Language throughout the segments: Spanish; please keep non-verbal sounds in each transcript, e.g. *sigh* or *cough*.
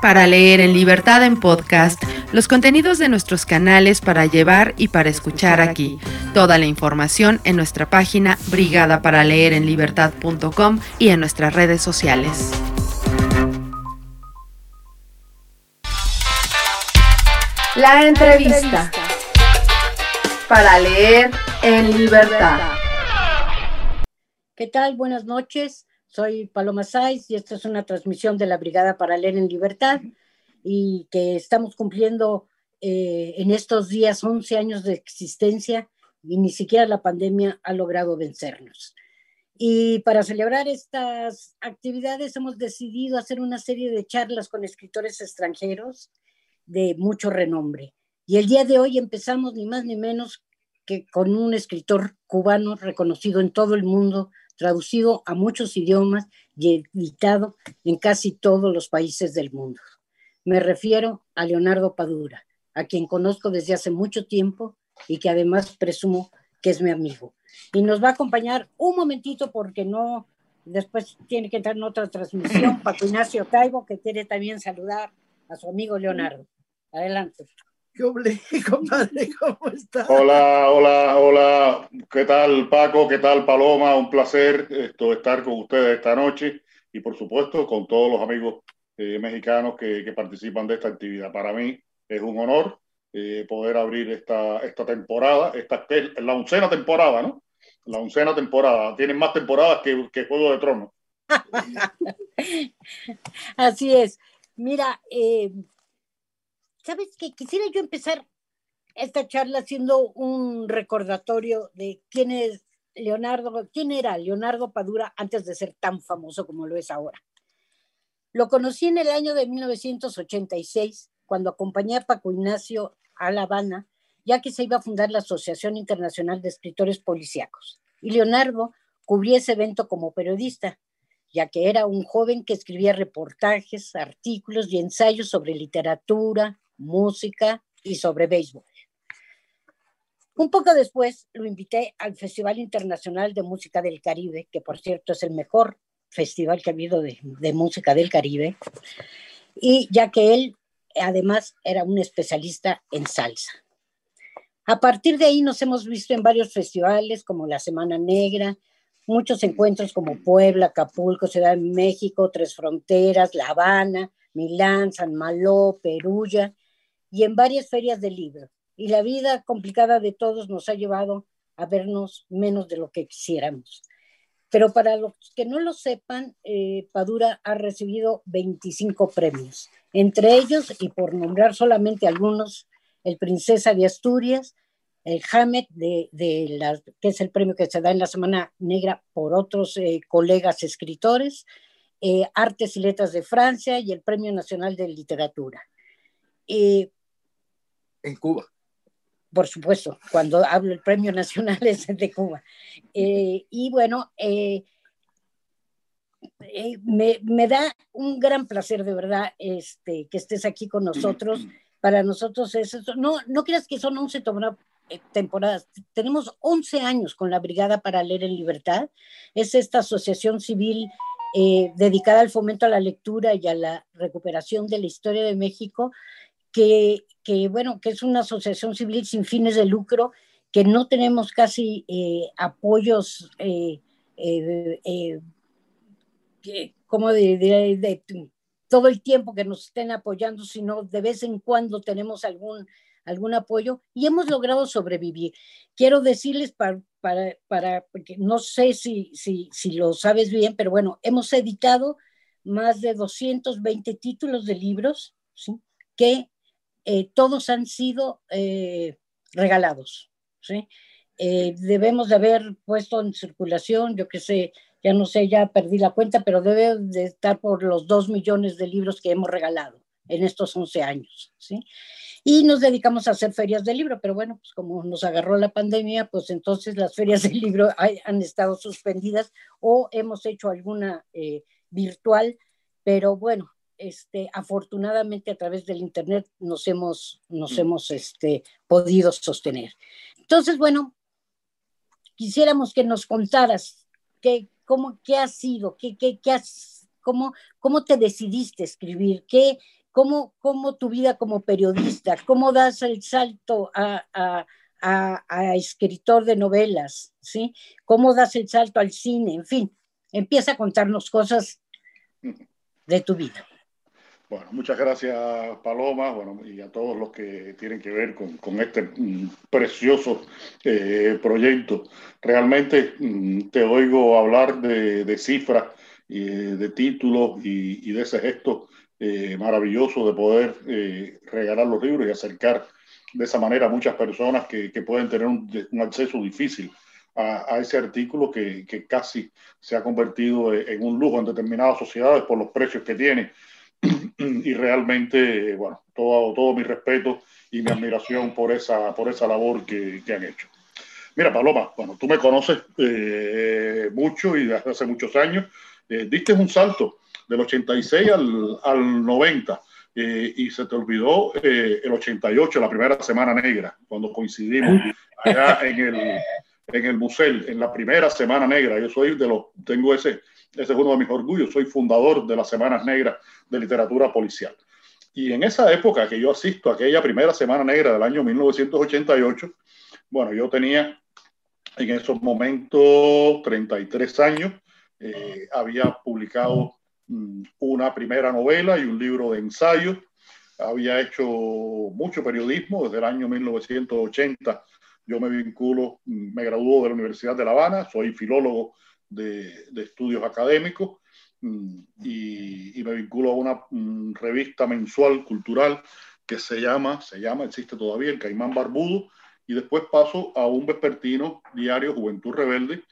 Para leer en libertad en podcast, los contenidos de nuestros canales para llevar y para escuchar aquí. Toda la información en nuestra página brigadaparaleerenlibertad.com y en nuestras redes sociales. La entrevista. Para leer en libertad. ¿Qué tal? Buenas noches. Soy Paloma Saiz y esta es una transmisión de la Brigada para Leer en Libertad y que estamos cumpliendo eh, en estos días 11 años de existencia y ni siquiera la pandemia ha logrado vencernos. Y para celebrar estas actividades hemos decidido hacer una serie de charlas con escritores extranjeros de mucho renombre. Y el día de hoy empezamos ni más ni menos que con un escritor cubano reconocido en todo el mundo, traducido a muchos idiomas y editado en casi todos los países del mundo. Me refiero a Leonardo Padura, a quien conozco desde hace mucho tiempo y que además presumo que es mi amigo. Y nos va a acompañar un momentito porque no, después tiene que entrar en otra transmisión, *laughs* Paco Ignacio Taibo, que quiere también saludar a su amigo Leonardo. Adelante. ¿Qué *laughs* compadre? ¿Cómo estás? Hola, hola, hola. ¿Qué tal, Paco? ¿Qué tal, Paloma? Un placer esto, estar con ustedes esta noche y, por supuesto, con todos los amigos eh, mexicanos que, que, participan de esta actividad. Para mí es un honor eh, poder abrir esta, esta temporada, esta es la oncena temporada, ¿no? La oncena temporada. Tienen más temporadas que, que Juego de Tronos. *laughs* Así es. Mira, eh, ¿sabes qué? Quisiera yo empezar esta charla haciendo un recordatorio de quién es Leonardo, quién era Leonardo Padura antes de ser tan famoso como lo es ahora. Lo conocí en el año de 1986, cuando acompañé a Paco Ignacio a La Habana, ya que se iba a fundar la Asociación Internacional de Escritores Policíacos. Y Leonardo cubría ese evento como periodista, ya que era un joven que escribía reportajes, artículos y ensayos sobre literatura, música y sobre béisbol. Un poco después lo invité al Festival Internacional de Música del Caribe, que por cierto es el mejor festival que ha habido de, música del Caribe, y ya que él además era un especialista en salsa. A partir de ahí nos hemos visto en varios festivales como la Semana Negra, muchos encuentros como Puebla, Acapulco, Ciudad de México, Tres Fronteras, La Habana, Milán, San Malo, Perulla y en varias ferias de libro. Y la vida complicada de todos nos ha llevado a vernos menos de lo que quisiéramos. Pero para los que no lo sepan, eh, Padura ha recibido 25 premios, entre ellos, y por nombrar solamente algunos, el Princesa de Asturias, el Hamet, de, de que es el premio que se da en la Semana Negra por otros eh, colegas escritores, eh, Artes y Letras de Francia y el Premio Nacional de Literatura. En Cuba. Por supuesto, cuando hablo el Premio Nacional *laughs* es de Cuba. Eh, y bueno, eh, eh, me, me, da un gran placer de verdad este, que estés aquí con nosotros. *clears throat* Para nosotros es eso. No, no creas que son 11 temporadas. Tenemos 11 años con la Brigada para Leer en Libertad. Es esta asociación civil dedicada al fomento a la lectura y a la recuperación de la historia de México que, que, bueno, que es una asociación civil sin fines de lucro, que no tenemos casi eh, apoyos, eh, eh, como de, de, de, todo el tiempo que nos estén apoyando, sino de vez en cuando tenemos algún, algún apoyo y hemos logrado sobrevivir. Quiero decirles para, para, para porque no sé si, si, si lo sabes bien, pero bueno, hemos editado más de 220 títulos de libros, ¿sí? que eh, todos han sido eh, regalados. ¿sí? Eh, debemos de haber puesto en circulación, yo que sé, ya no sé, ya perdí la cuenta, pero debe de estar por los dos millones de libros que hemos regalado en estos 11 años. ¿sí? Y nos dedicamos a hacer ferias de libro, pero bueno, pues como nos agarró la pandemia, pues entonces las ferias de libro *laughs* han estado suspendidas o hemos hecho alguna virtual, pero bueno, este, afortunadamente a través del Internet nos hemos, nos mm. hemos este, podido sostener. Entonces, bueno, quisiéramos que nos contaras qué, cómo, qué ha sido, qué, qué, qué has, cómo, cómo te decidiste escribir, qué, cómo, cómo tu vida como periodista, cómo das el salto a, a, a, escritor de novelas, ¿sí? Cómo das el salto al cine, en fin, empieza a contarnos cosas de tu vida. Bueno, muchas gracias Paloma, bueno, y a todos los que tienen que ver con, con este mm, precioso eh, proyecto. Realmente mm, te oigo hablar de, de cifras, de títulos y, y, de ese gesto eh, maravilloso de poder eh, regalar los libros y acercar de esa manera a muchas personas que, que pueden tener un, un acceso difícil a, a ese artículo que, que, casi se ha convertido en un lujo en determinadas sociedades por los precios que tiene *clears throat* y realmente, bueno, todo, todo mi respeto y mi admiración por esa, por esa labor que, que han hecho. Mira, Paloma, bueno, tú me conoces eh, mucho y desde hace muchos años. Eh, diste un salto del 86 al, al 90 eh, y se te olvidó eh, el 88, la primera semana negra, cuando coincidimos allá en el, en el museo, en la primera semana negra. Yo soy de los, tengo ese, ese es uno de mis orgullos, soy fundador de las Semanas Negras de Literatura Policial. Y en esa época que yo asisto a aquella primera Semana Negra del año 1988, bueno, yo tenía en esos momentos 33 años, eh, había publicado mm, una primera novela y un libro de ensayo, había hecho mucho periodismo desde el año 1980. Yo me vinculo, mm, me graduó de la Universidad de La Habana, soy filólogo de, estudios académicos mm, y, me vinculo a una mm, revista mensual cultural que se llama, se llama, existe todavía, el Caimán Barbudo, y después paso a un vespertino diario Juventud Rebelde,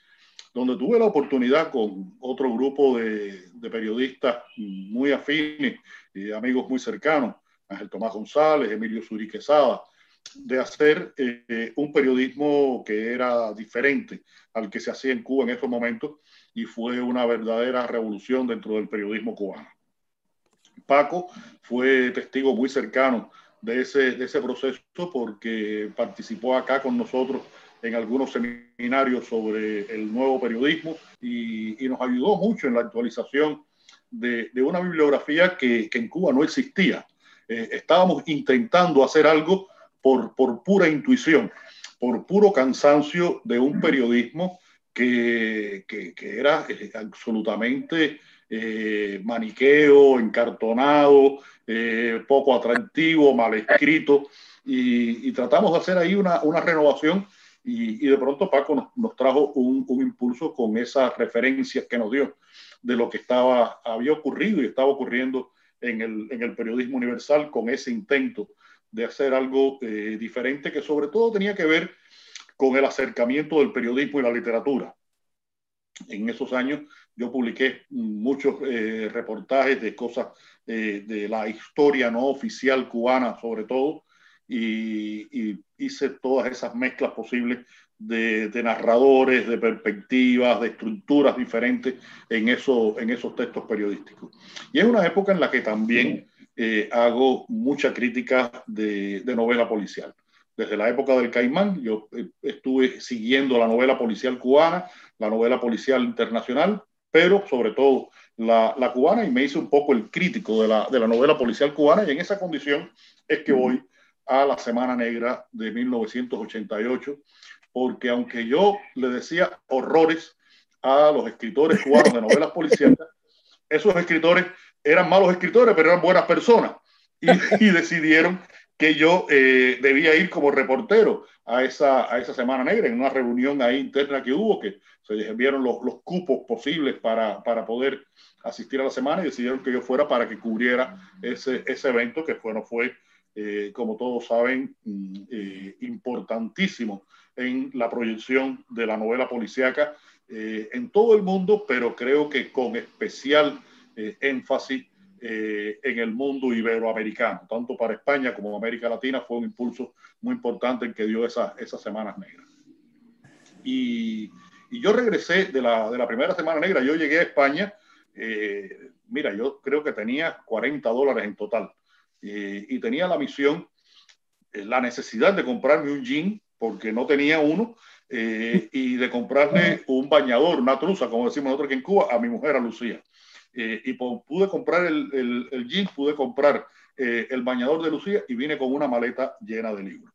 donde tuve la oportunidad con otro grupo de, periodistas muy afines y amigos muy cercanos, Ángel Tomás González, Emilio Suri Quesada, de hacer eh, un periodismo que era diferente al que se hacía en Cuba en esos momentos y fue una verdadera revolución dentro del periodismo cubano. Paco fue testigo muy cercano de ese, de ese proceso porque participó acá con nosotros en algunos seminarios sobre el nuevo periodismo y, y nos ayudó mucho en la actualización de, de una bibliografía que, que, en Cuba no existía. Eh, estábamos intentando hacer algo por, por pura intuición, por puro cansancio de un periodismo que, que, que era eh, absolutamente eh, maniqueo, encartonado, eh, poco atractivo, mal escrito, y, y, tratamos de hacer ahí una, una renovación y, y, de pronto Paco nos, nos trajo un, un, impulso con esas referencias que nos dio de lo que estaba, había ocurrido y estaba ocurriendo en el, en el periodismo universal con ese intento de hacer algo eh, diferente que sobre todo tenía que ver con el acercamiento del periodismo y la literatura. En esos años yo publiqué muchos eh, reportajes de cosas eh, de la historia no oficial cubana sobre todo y, y hice todas esas mezclas posibles de, de, narradores, de perspectivas, de estructuras diferentes en, eso, en esos textos periodísticos. Y es una época en la que también eh, hago mucha crítica de, de, novela policial. Desde la época del Caimán, yo eh, estuve siguiendo la novela policial cubana, la novela policial internacional, pero sobre todo la, la cubana, y me hice un poco el crítico de la, de la novela policial cubana, y en esa condición es que voy a la Semana Negra de 1988, porque aunque yo le decía horrores a los escritores cubanos de novelas policiales, esos escritores eran malos escritores, pero eran buenas personas. Y, *laughs* y decidieron que yo eh, debía ir como reportero a esa, a esa Semana Negra, en una reunión ahí interna que hubo, que se vieron los, los cupos posibles para, para, poder asistir a la semana y decidieron que yo fuera para que cubriera ese, ese evento, que fue, no fue, eh, como todos saben, mm, eh, importantísimo en la proyección de la novela policíaca en todo el mundo, pero creo que con especial eh, énfasis eh, en el mundo iberoamericano, tanto para España como América Latina, fue un impulso muy importante en que dio esa, esas semanas negras. Y, y yo regresé de la, de la, primera semana negra, yo llegué a España, eh, mira, yo creo que tenía 40 dólares en total eh, y tenía la misión, eh, la necesidad de comprarme un jean, porque no tenía uno, y de comprarle un bañador, una truza, como decimos nosotros aquí en Cuba, a mi mujer, a Lucía. Eh, y pude comprar el, el, el, pude comprar eh, el bañador de Lucía y vine con una maleta llena de libros.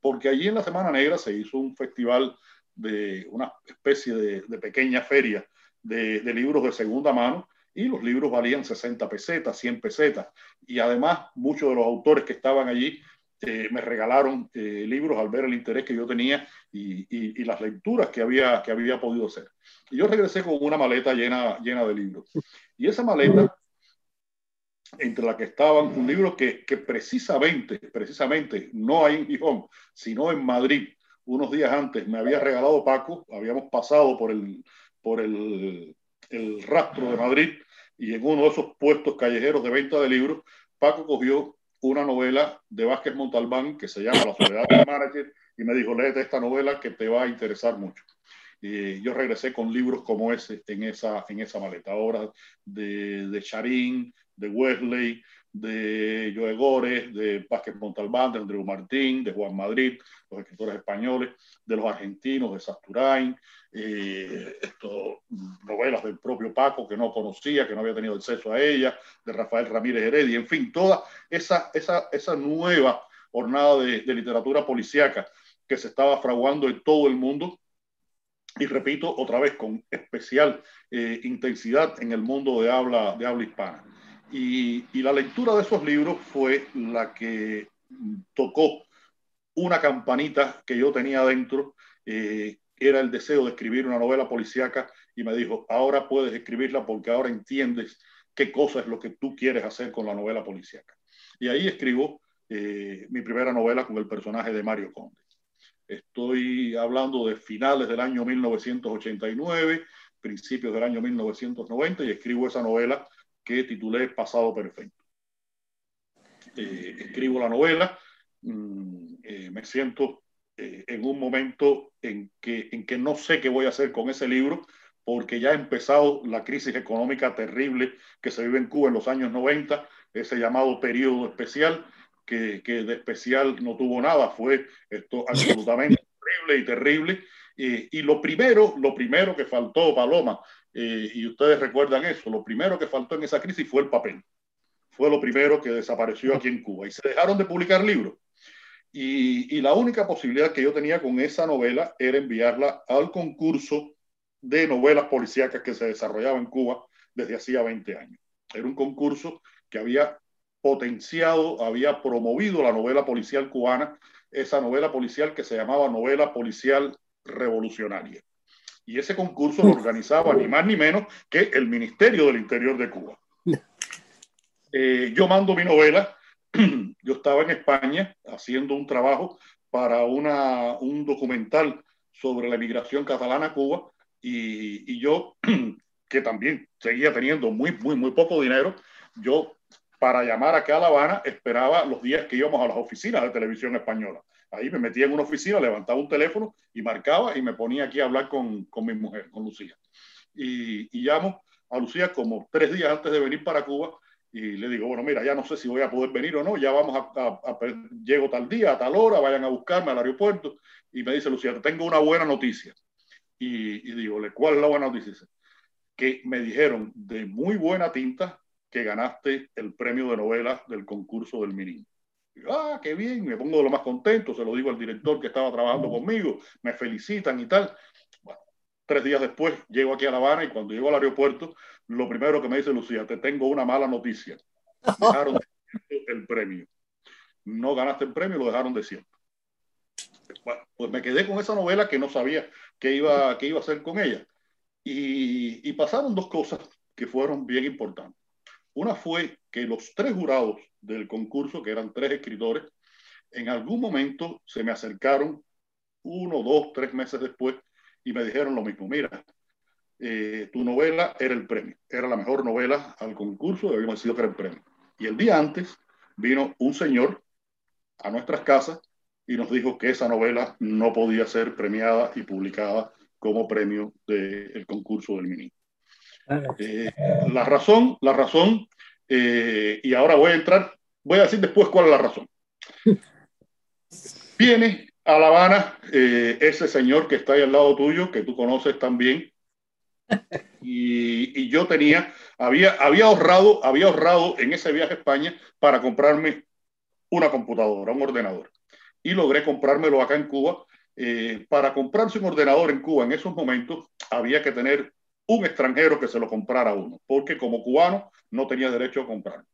Porque allí en la Semana Negra se hizo un festival de una especie de, de pequeña feria de, de, libros de segunda mano y los libros valían 60 pesetas, 100 pesetas. Y además muchos de los autores que estaban allí eh, me regalaron eh, libros al ver el interés que yo tenía y, las lecturas que había, que había podido hacer. Y yo regresé con una maleta llena, llena de libros. Y esa maleta, entre la que estaban un libro que, que precisamente, precisamente, no hay en Gijón, sino en Madrid, unos días antes me había regalado Paco, habíamos pasado por el, por el, el rastro de Madrid y en uno de esos puestos callejeros de venta de libros, Paco cogió una novela de Vázquez Montalbán que se llama La soledad del manager y me dijo, léete esta novela que te va a interesar mucho. Y yo regresé con libros como ese en esa, en esa maleta, obras de, de Charín, de Wesley, de Joe Gores, de Vázquez Montalbán, de Andreu Martín, de Juan Madrid, los escritores españoles, de los argentinos, de Sasturain, eh, esto, novelas del propio Paco que no conocía, que no había tenido acceso a ella, de Rafael Ramírez Heredia, en fin, toda esa, esa, esa nueva jornada de, de literatura policíaca que se estaba fraguando en todo el mundo, y repito otra vez con especial eh, intensidad en el mundo de habla, de habla hispana. Y, la lectura de esos libros fue la que tocó una campanita que yo tenía dentro, eh, era el deseo de escribir una novela policíaca y me dijo, ahora puedes escribirla porque ahora entiendes qué cosa es lo que tú quieres hacer con la novela policíaca. Y ahí escribo eh, mi primera novela con el personaje de Mario Conde. Estoy hablando de finales del año 1989, principios del año 1990 y escribo esa novela que titulé Pasado Perfecto. Eh, escribo la novela, mmm, eh, me siento eh, en un momento en que, en que no sé qué voy a hacer con ese libro, porque ya ha empezado la crisis económica terrible que se vive en Cuba en los años 90, ese llamado periodo especial, que, que de especial no tuvo nada, fue esto *laughs* absolutamente terrible y terrible. Eh, y lo primero, lo primero que faltó, Paloma, eh, y ustedes recuerdan eso, lo primero que faltó en esa crisis fue el papel. Fue lo primero que desapareció aquí en Cuba. Y se dejaron de publicar libros. Y, y, la única posibilidad que yo tenía con esa novela era enviarla al concurso de novelas policíacas que se desarrollaba en Cuba desde hacía 20 años. Era un concurso que había potenciado, había promovido la novela policial cubana, esa novela policial que se llamaba novela policial revolucionaria. Y ese concurso lo organizaba ni más ni menos que el Ministerio del Interior de Cuba. Eh, yo mando mi novela, *clears throat* yo estaba en España haciendo un trabajo para una, un documental sobre la emigración catalana a Cuba y, y yo, *clears throat* que también seguía teniendo muy, muy, muy poco dinero, yo para llamar acá a La Habana esperaba los días que íbamos a las oficinas de televisión española. Ahí me metía en una oficina, levantaba un teléfono y marcaba y me ponía aquí a hablar con, con mi mujer, con Lucía. Y, y, llamo a Lucía como tres días antes de venir para Cuba y le digo, bueno, mira, ya no sé si voy a poder venir o no, ya vamos a, a, a llego tal día, a tal hora, vayan a buscarme al aeropuerto. Y me dice Lucía, tengo una buena noticia. Y, y digo, ¿cuál es la buena noticia? Que me dijeron de muy buena tinta que ganaste el premio de novela del concurso del Minín. Ah, qué bien, me pongo de lo más contento, se lo digo al director que estaba trabajando conmigo, me felicitan y tal. Bueno, tres días después llego aquí a La Habana y cuando llego al aeropuerto, lo primero que me dice Lucía, te tengo una mala noticia. *laughs* Dejaron de el premio. No ganaste el premio, lo dejaron de cierto. Bueno, pues me quedé con esa novela que no sabía qué iba, qué iba a hacer con ella. Y, y pasaron dos cosas que fueron bien importantes. Una fue que los tres jurados del concurso, que eran tres escritores, en algún momento se me acercaron uno, dos, tres meses después y me dijeron lo mismo. Mira, eh, tu novela era el premio, era la mejor novela al concurso, debíamos decir que era el premio. Y el día antes vino un señor a nuestras casas y nos dijo que esa novela no podía ser premiada y publicada como premio del concurso del ministro. Eh, la razón, la razón, eh, y ahora voy a entrar, voy a decir después cuál es la razón. *laughs* Viene a La Habana eh, ese señor que está ahí al lado tuyo, que tú conoces también, Y, y, yo tenía, había, había, ahorrado, había ahorrado en ese viaje a España para comprarme una computadora, un ordenador. Y logré comprármelo acá en Cuba. Eh, para comprarse un ordenador en Cuba en esos momentos había que tener un extranjero que se lo comprara a uno, porque como cubano no tenía derecho a comprar.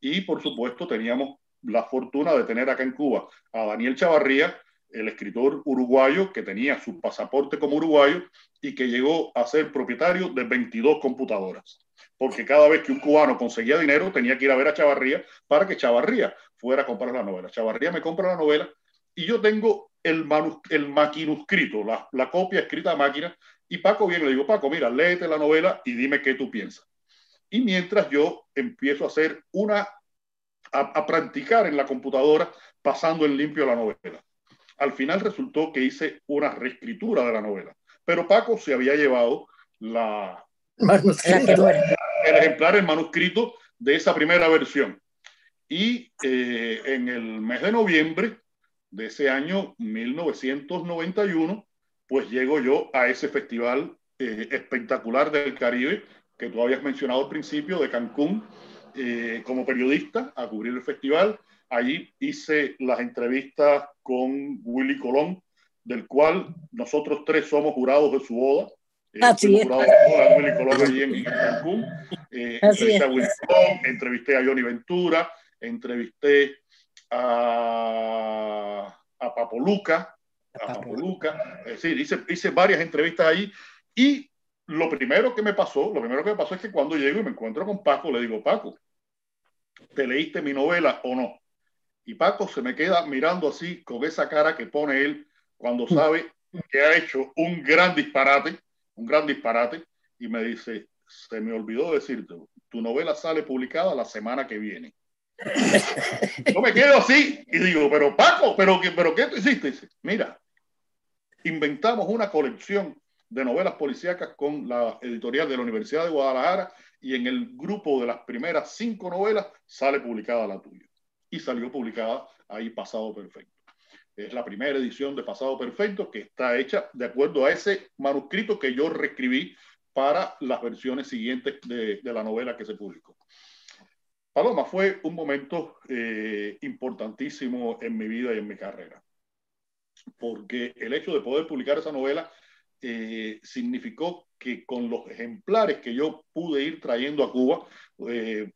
Y por supuesto teníamos la fortuna de tener acá en Cuba a Daniel Chavarría, el escritor uruguayo que tenía su pasaporte como uruguayo y que llegó a ser propietario de 22 computadoras. Porque cada vez que un cubano conseguía dinero tenía que ir a ver a Chavarría para que Chavarría fuera a comprar la novela. Chavarría me compra la novela y yo tengo el, el maquinuscrito, la, la copia escrita a máquina, y Paco viene y le digo, Paco, mira, léete la novela y dime qué tú piensas. Y mientras yo empiezo a hacer una, a practicar en la computadora pasando en limpio la novela. Al final resultó que hice una reescritura de la novela, pero Paco se había llevado la, el ejemplar, el manuscrito de esa primera versión. Y eh, en el mes de noviembre de ese año 1991, pues llego yo a ese festival eh, espectacular del Caribe que tú habías mencionado al principio, de Cancún, eh, como periodista a cubrir el festival. Allí hice las entrevistas con Willy Colón, del cual nosotros tres somos jurados de su boda. Eh, Así es. de Willy Colón allí en, Cancún. Eh, entrevisté a Willy Colón, entrevisté a Johnny Ventura, entrevisté a, a Papo Luca, a Papo Luca. Es decir, hice, hice varias entrevistas ahí y lo primero que me pasó, lo primero que me pasó es que cuando llego y me encuentro con Paco, le digo, Paco, ¿te leíste mi novela o no? Y Paco se me queda mirando así con esa cara que pone él cuando mm. sabe que ha hecho un gran disparate, un gran disparate, y me dice, se me olvidó decirte, tu novela sale publicada la semana que viene. *laughs* Yo me quedo así y digo, pero Paco, ¿pero, pero qué tú hiciste? Dice, mira, inventamos una colección de novelas policíacas con la editorial de la Universidad de Guadalajara y en el grupo de las primeras cinco novelas sale publicada la tuya y salió publicada ahí Pasado Perfecto. Es la primera edición de Pasado Perfecto que está hecha de acuerdo a ese manuscrito que yo reescribí para las versiones siguientes de, de la novela que se publicó. Paloma, fue un momento eh, importantísimo en mi vida y en mi carrera, porque el hecho de poder publicar esa novela eh, significó que con los ejemplares que yo pude ir trayendo a Cuba, eh,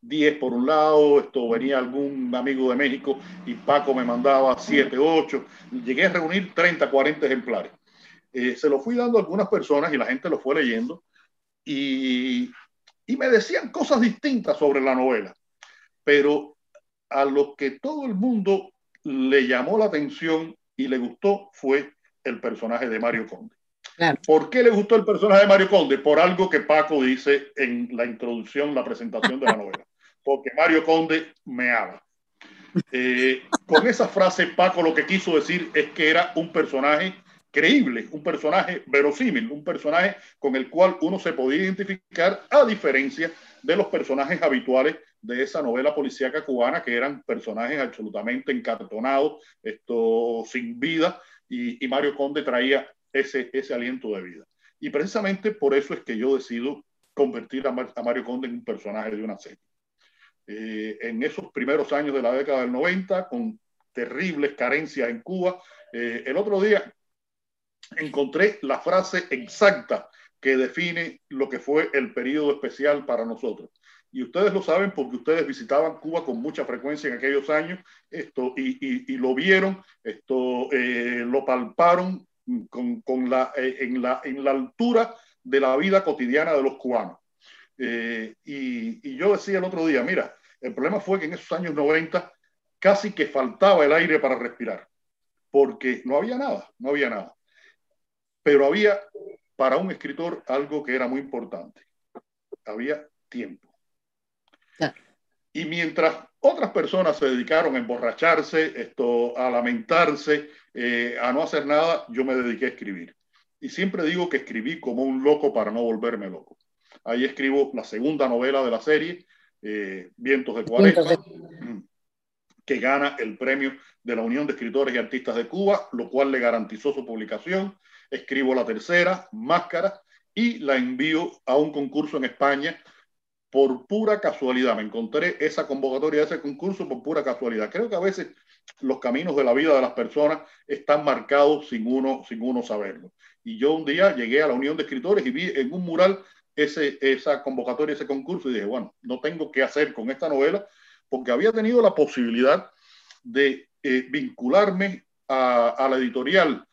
10 por un lado, esto venía algún amigo de México y Paco me mandaba 7, 8, llegué a reunir 30, 40 ejemplares. Eh, se lo fui dando a algunas personas y la gente lo fue leyendo y me decían cosas distintas sobre la novela, pero a lo que todo el mundo le llamó la atención y le gustó fue el personaje de Mario Conde. ¿Por qué le gustó el personaje de Mario Conde? Por algo que Paco dice en la introducción, la presentación de la novela *laughs* porque Mario Conde me ama. Eh, con esa frase, Paco lo que quiso decir es que era un personaje creíble, un personaje verosímil, un personaje con el cual uno se podía identificar, a diferencia de los personajes habituales de esa novela policíaca cubana, que eran personajes absolutamente encartonados, esto, sin vida, y, Mario Conde traía ese, ese aliento de vida. Y precisamente por eso es que yo decido convertir a Mario Conde en un personaje de una serie. Eh, en esos primeros años de la década del 90, con terribles carencias en Cuba. Eh, el otro día encontré la frase exacta que define lo que fue el periodo especial para nosotros. Y ustedes lo saben porque ustedes visitaban Cuba con mucha frecuencia en aquellos años esto, y, lo vieron, esto, eh, lo palparon con, con la, en, la, en la altura de la vida cotidiana de los cubanos. Eh, y, yo decía el otro día, mira, el problema fue que en esos años 90 casi que faltaba el aire para respirar, porque no había nada, no había nada. Pero había para un escritor algo que era muy importante. Había tiempo. Y mientras otras personas se dedicaron a emborracharse, esto, a lamentarse, eh, a no hacer nada, yo me dediqué a escribir. Y siempre digo que escribí como un loco para no volverme loco. Ahí escribo la segunda novela de la serie, eh, Vientos de Cuaresma, que gana el premio de la Unión de Escritores y Artistas de Cuba, lo cual le garantizó su publicación. Escribo la tercera, Máscara, y la envío a un concurso en España por pura casualidad. Me encontré esa convocatoria ese concurso por pura casualidad. Creo que a veces los caminos de la vida de las personas están marcados sin uno, sin uno saberlo. Y yo un día llegué a la Unión de Escritores y vi en un mural ese, esa convocatoria, ese concurso, y dije, bueno, no tengo qué hacer con esta novela, porque había tenido la posibilidad de eh, vincularme a, a, la editorial,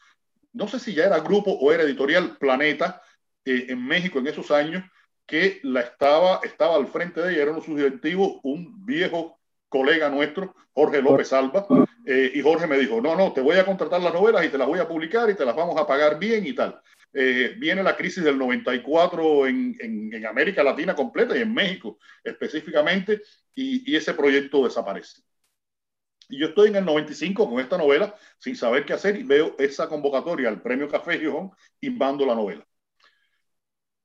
no sé si ya era grupo o era editorial Planeta eh, en México en esos años, que la estaba, estaba al frente de ella, era uno de sus directivos, un viejo colega nuestro, Jorge López Alba, eh, y Jorge me dijo, no, no, te voy a contratar las novelas y te las voy a publicar y te las vamos a pagar bien y tal. Eh, viene la crisis del 94 en, en, en, América Latina completa y en México específicamente, y, y, ese proyecto desaparece. Y yo estoy en el 95 con esta novela sin saber qué hacer y veo esa convocatoria al premio Café Gijón y mando la novela.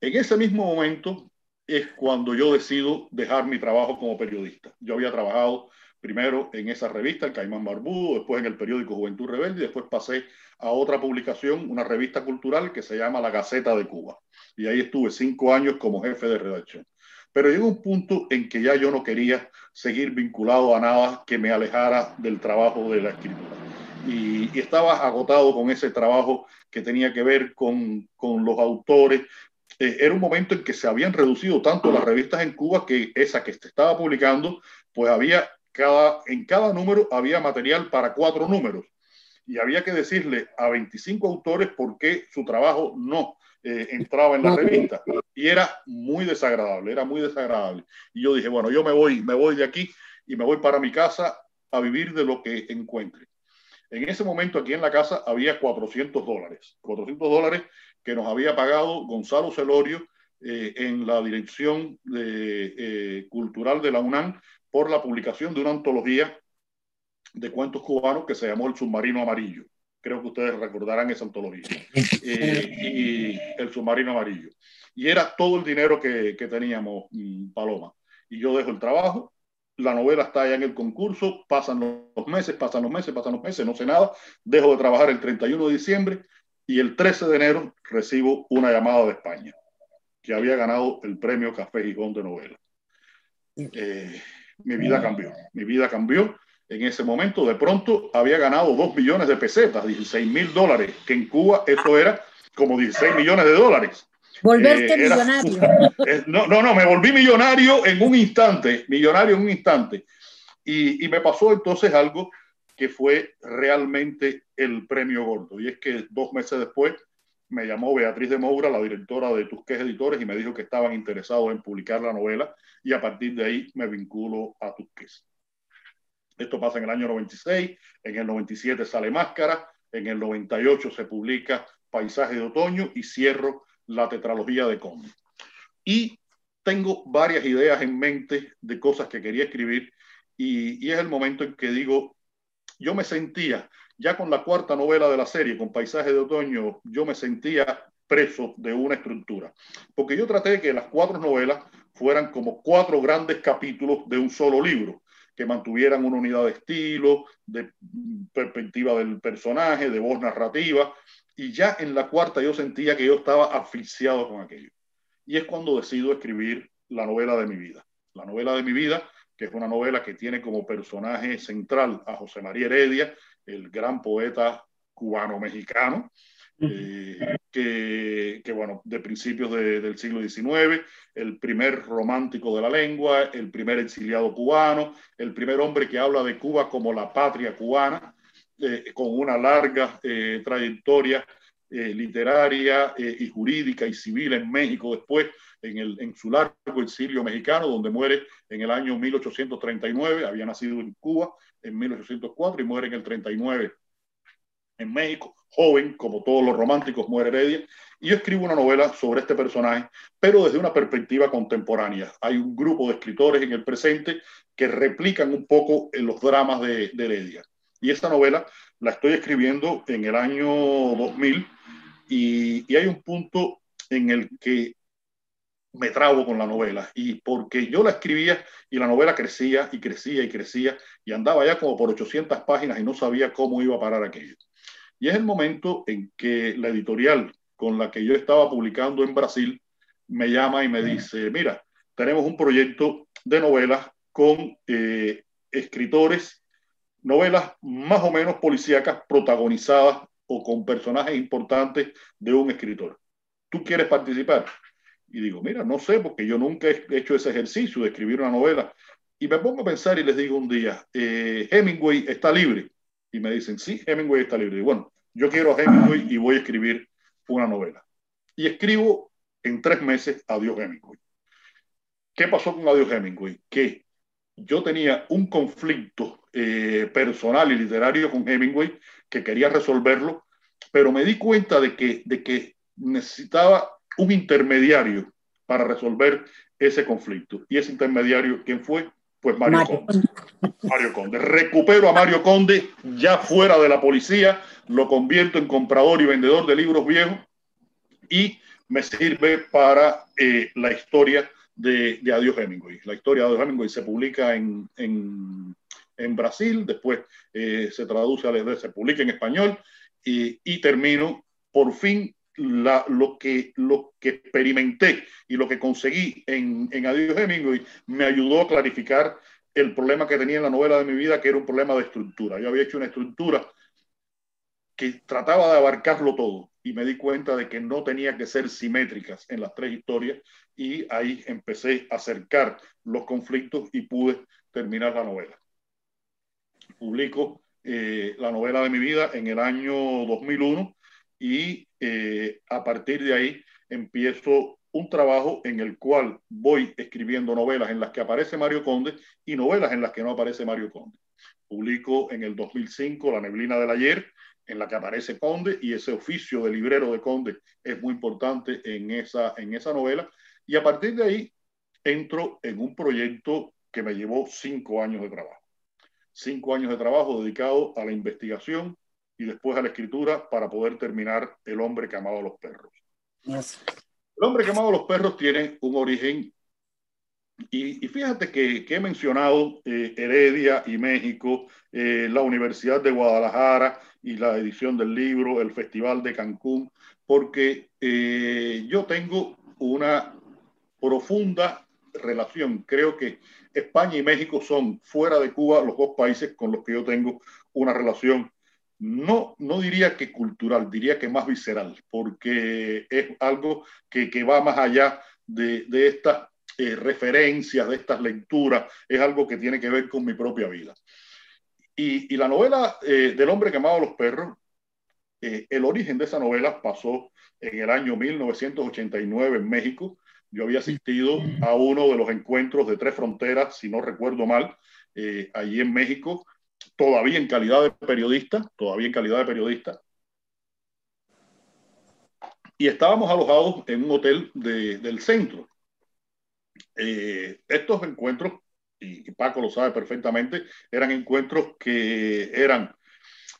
En ese mismo momento es cuando yo decido dejar mi trabajo como periodista. Yo había trabajado primero en esa revista, el Caimán Barbudo, después en el periódico Juventud Rebelde, y después pasé a otra publicación, una revista cultural que se llama La Gaceta de Cuba. Y ahí estuve cinco años como jefe de redacción. Pero llegó un punto en que ya yo no quería seguir vinculado a nada que me alejara del trabajo de la escritura. Y, y estaba agotado con ese trabajo que tenía que ver con, con los autores, eh, era un momento en que se habían reducido tanto las revistas en Cuba que esa que se estaba publicando, pues había cada, en cada número había material para cuatro números y había que decirle a 25 autores por qué su trabajo no eh, entraba en la revista y era muy desagradable, era muy desagradable. Y yo dije, bueno, yo me voy, me voy de aquí y me voy para mi casa a vivir de lo que encuentre. En ese momento aquí en la casa había 400 dólares, 400 dólares que nos había pagado Gonzalo Celorio eh, en la Dirección de, eh, Cultural de la UNAM por la publicación de una antología de cuentos cubanos que se llamó El Submarino Amarillo. Creo que ustedes recordarán esa antología. Eh, y El Submarino Amarillo. Y era todo el dinero que, que teníamos, mm, Paloma. Y yo dejo el trabajo, la novela está allá en el concurso, pasan los meses, pasan los meses, pasan los meses, no sé nada, dejo de trabajar el 31 de diciembre y el 13 de enero recibo una llamada de España, que había ganado el premio Café Gijón de novela. Eh, mi vida cambió, mi vida cambió. En ese momento, de pronto, había ganado 2 millones de pesetas, 16 mil dólares, que en Cuba eso era como 16 millones de dólares. Volverte eh, millonario. *laughs* Eh, no, no, no, me volví millonario en un instante, millonario en un instante. Y, y me pasó entonces algo que fue realmente el premio gordo. Y es que dos meses después me llamó Beatriz de Moura, la directora de Tusqués Editores, y me dijo que estaban interesados en publicar la novela y a partir de ahí me vinculo a Tusqués. Esto pasa en el año 96, en el 97 sale Máscara, en el 98 se publica Paisaje de Otoño y cierro la tetralogía de Conde. Y tengo varias ideas en mente de cosas que quería escribir y, es el momento en que digo, yo me sentía, ya con la cuarta novela de la serie, con Paisaje de Otoño, yo me sentía preso de una estructura. Porque yo traté de que las cuatro novelas fueran como cuatro grandes capítulos de un solo libro, que mantuvieran una unidad de estilo, de perspectiva del personaje, de voz narrativa. Y ya en la cuarta yo sentía que yo estaba asfixiado con aquello. Y es cuando decido escribir la novela de mi vida. La novela de mi vida que es una novela que tiene como personaje central a José María Heredia, el gran poeta cubano-mexicano, eh, que, que, bueno, de principios de, del siglo XIX, el primer romántico de la lengua, el primer exiliado cubano, el primer hombre que habla de Cuba como la patria cubana, eh, con una larga eh, trayectoria eh, literaria eh, y jurídica y civil en México después, en, el, en su largo exilio mexicano, donde muere en el año 1839, había nacido en Cuba en 1804 y muere en el 39 en México, joven, como todos los románticos, muere Heredia, y yo escribo una novela sobre este personaje, pero desde una perspectiva contemporánea. Hay un grupo de escritores en el presente que replican un poco en los dramas de, de Heredia. Y esta novela la estoy escribiendo en el año 2000 y, y hay un punto en el que me trabo con la novela y porque yo la escribía y la novela crecía y crecía y crecía y andaba ya como por 800 páginas y no sabía cómo iba a parar aquello. Y es el momento en que la editorial con la que yo estaba publicando en Brasil me llama y me dice, mira, tenemos un proyecto de novelas con eh, escritores, novelas más o menos policíacas protagonizadas o con personajes importantes de un escritor. ¿Tú quieres participar? Y digo, mira, no sé, porque yo nunca he hecho ese ejercicio de escribir una novela. Y me pongo a pensar y les digo un día, eh, Hemingway está libre. Y me dicen, sí, Hemingway está libre. Y bueno, yo quiero a Hemingway y voy a escribir una novela. Y escribo en tres meses Adiós Hemingway. ¿Qué pasó con Adiós Hemingway? Que yo tenía un conflicto eh, personal y literario con Hemingway que quería resolverlo, pero me di cuenta de que, de que necesitaba un intermediario para resolver ese conflicto. Y ese intermediario, ¿quién fue? Pues Mario, Conde. Mario Conde. Recupero a Mario Conde ya fuera de la policía, lo convierto en comprador y vendedor de libros viejos y me sirve para eh, la historia de, de, Adiós Hemingway. La historia de Adiós Hemingway se publica en, en, en Brasil, después eh, se traduce, a, se publica en español y, y termino por fin la, lo, que, lo que experimenté y lo que conseguí en, en Adiós Hemingway me ayudó a clarificar el problema que tenía en la novela de mi vida, que era un problema de estructura. Yo había hecho una estructura que trataba de abarcarlo todo y me di cuenta de que no tenía que ser simétricas en las tres historias y ahí empecé a acercar los conflictos y pude terminar la novela. Publico eh, la novela de mi vida en el año 2001 y eh, a partir de ahí empiezo un trabajo en el cual voy escribiendo novelas en las que aparece Mario Conde y novelas en las que no aparece Mario Conde. Publico en el 2005 La neblina del ayer, en la que aparece Conde y ese oficio de librero de Conde es muy importante en esa, en esa novela. Y a partir de ahí entro en un proyecto que me llevó cinco años de trabajo. Cinco años de trabajo dedicado a la investigación y después a la escritura para poder terminar El hombre que amaba a los perros. El hombre que amaba a los perros tiene un origen y, y, fíjate que, que he mencionado eh, Heredia y México, eh, la Universidad de Guadalajara y la edición del libro, el Festival de Cancún, porque eh, yo tengo una profunda relación. Creo que España y México son, fuera de Cuba, los dos países con los que yo tengo una relación no, no diría que cultural, diría que más visceral, porque es algo que, que va más allá de, de estas eh, referencias, de estas lecturas, es algo que tiene que ver con mi propia vida. Y, y la novela eh, del hombre que amaba a los perros, eh, el origen de esa novela pasó en el año 1989 en México. Yo había asistido a uno de los encuentros de Tres Fronteras, si no recuerdo mal, allí en México, todavía en calidad de periodista, todavía en calidad de periodista. Y estábamos alojados en un hotel de, del centro. Eh, estos encuentros, y Paco lo sabe perfectamente, eran encuentros que eran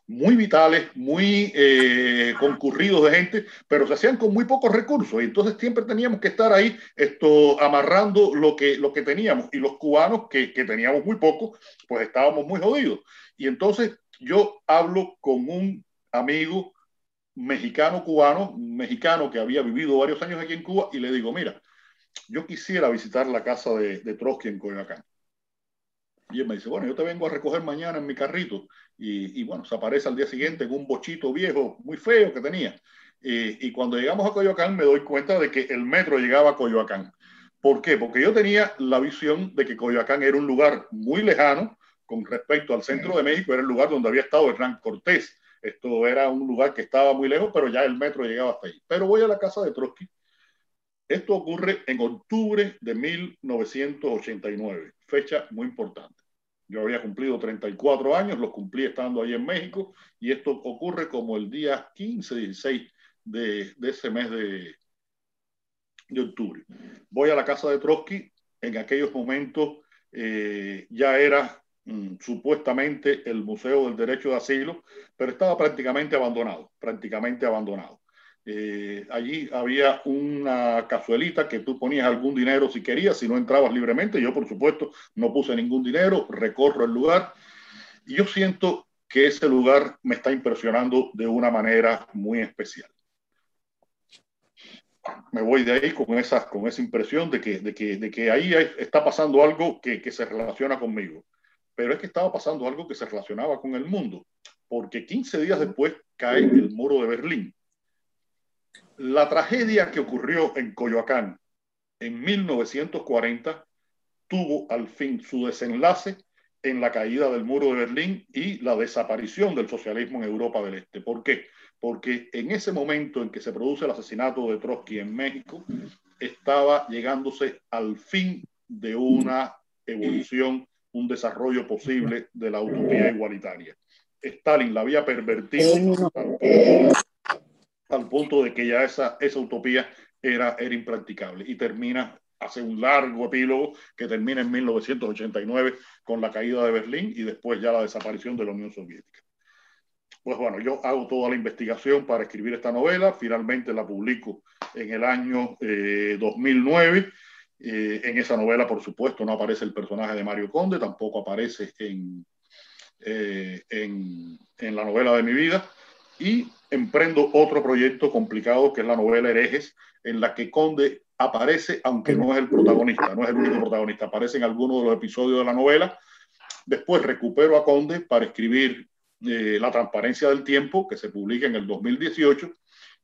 muy vitales, muy eh, concurridos de gente, pero se hacían con muy pocos recursos. Y entonces siempre teníamos que estar ahí esto, amarrando lo que, lo que teníamos. Y los cubanos, que, que teníamos muy poco, pues estábamos muy jodidos. Y entonces yo hablo con un amigo mexicano cubano, mexicano que había vivido varios años aquí en Cuba, y le digo, mira, yo quisiera visitar la casa de, de Trotsky en Coyoacán. Y él me dice, bueno, yo te vengo a recoger mañana en mi carrito. Y, y bueno, se aparece al día siguiente en un bochito viejo, muy feo que tenía. Y, cuando llegamos a Coyoacán me doy cuenta de que el metro llegaba a Coyoacán. ¿Por qué? Porque yo tenía la visión de que Coyoacán era un lugar muy lejano con respecto al centro de México, era el lugar donde había estado Hernán Cortés. Esto era un lugar que estaba muy lejos, pero ya el metro llegaba hasta ahí. Pero voy a la casa de Trotsky. Esto ocurre en octubre de 1989 fecha muy importante. Yo había cumplido 34 años, los cumplí estando ahí en México y esto ocurre como el día 15, 16 de, ese mes de, de, octubre. Voy a la casa de Trotsky, en aquellos momentos eh, ya era mm, supuestamente el Museo del Derecho de Asilo, pero estaba prácticamente abandonado, prácticamente abandonado. Eh, allí había una cazuelita que tú ponías algún dinero si querías, si no entrabas libremente. Yo, por supuesto, no puse ningún dinero, recorro el lugar y yo siento que ese lugar me está impresionando de una manera muy especial. me voy de ahí con esa, con esa impresión de que, de que, de que ahí está pasando algo que, se relaciona conmigo. Pero es que estaba pasando algo que se relacionaba con el mundo, porque 15 días después cae el muro de Berlín. La tragedia que ocurrió en Coyoacán en 1940 tuvo al fin su desenlace en la caída del muro de Berlín y la desaparición del socialismo en Europa del Este. ¿Por qué? Porque en ese momento en que se produce el asesinato de Trotsky en México, estaba llegándose al fin de una evolución, un desarrollo posible de la utopía igualitaria. Stalin la había pervertido al punto, de que ya esa, esa utopía era, era impracticable y termina hace un largo epílogo que termina en 1989 con la caída de Berlín y después ya la desaparición de la Unión Soviética. Pues bueno, yo hago toda la investigación para escribir esta novela, finalmente la publico en el año 2009. Eh, eh, en esa novela, por supuesto, no aparece el personaje de Mario Conde, tampoco aparece en, eh, en la novela de mi vida. Y emprendo otro proyecto complicado que es la novela Herejes, en la que Conde aparece, aunque no es el protagonista, no es el único protagonista, aparece en alguno de los episodios de la novela. Después recupero a Conde para escribir eh, La transparencia del tiempo, que se publica en el 2018,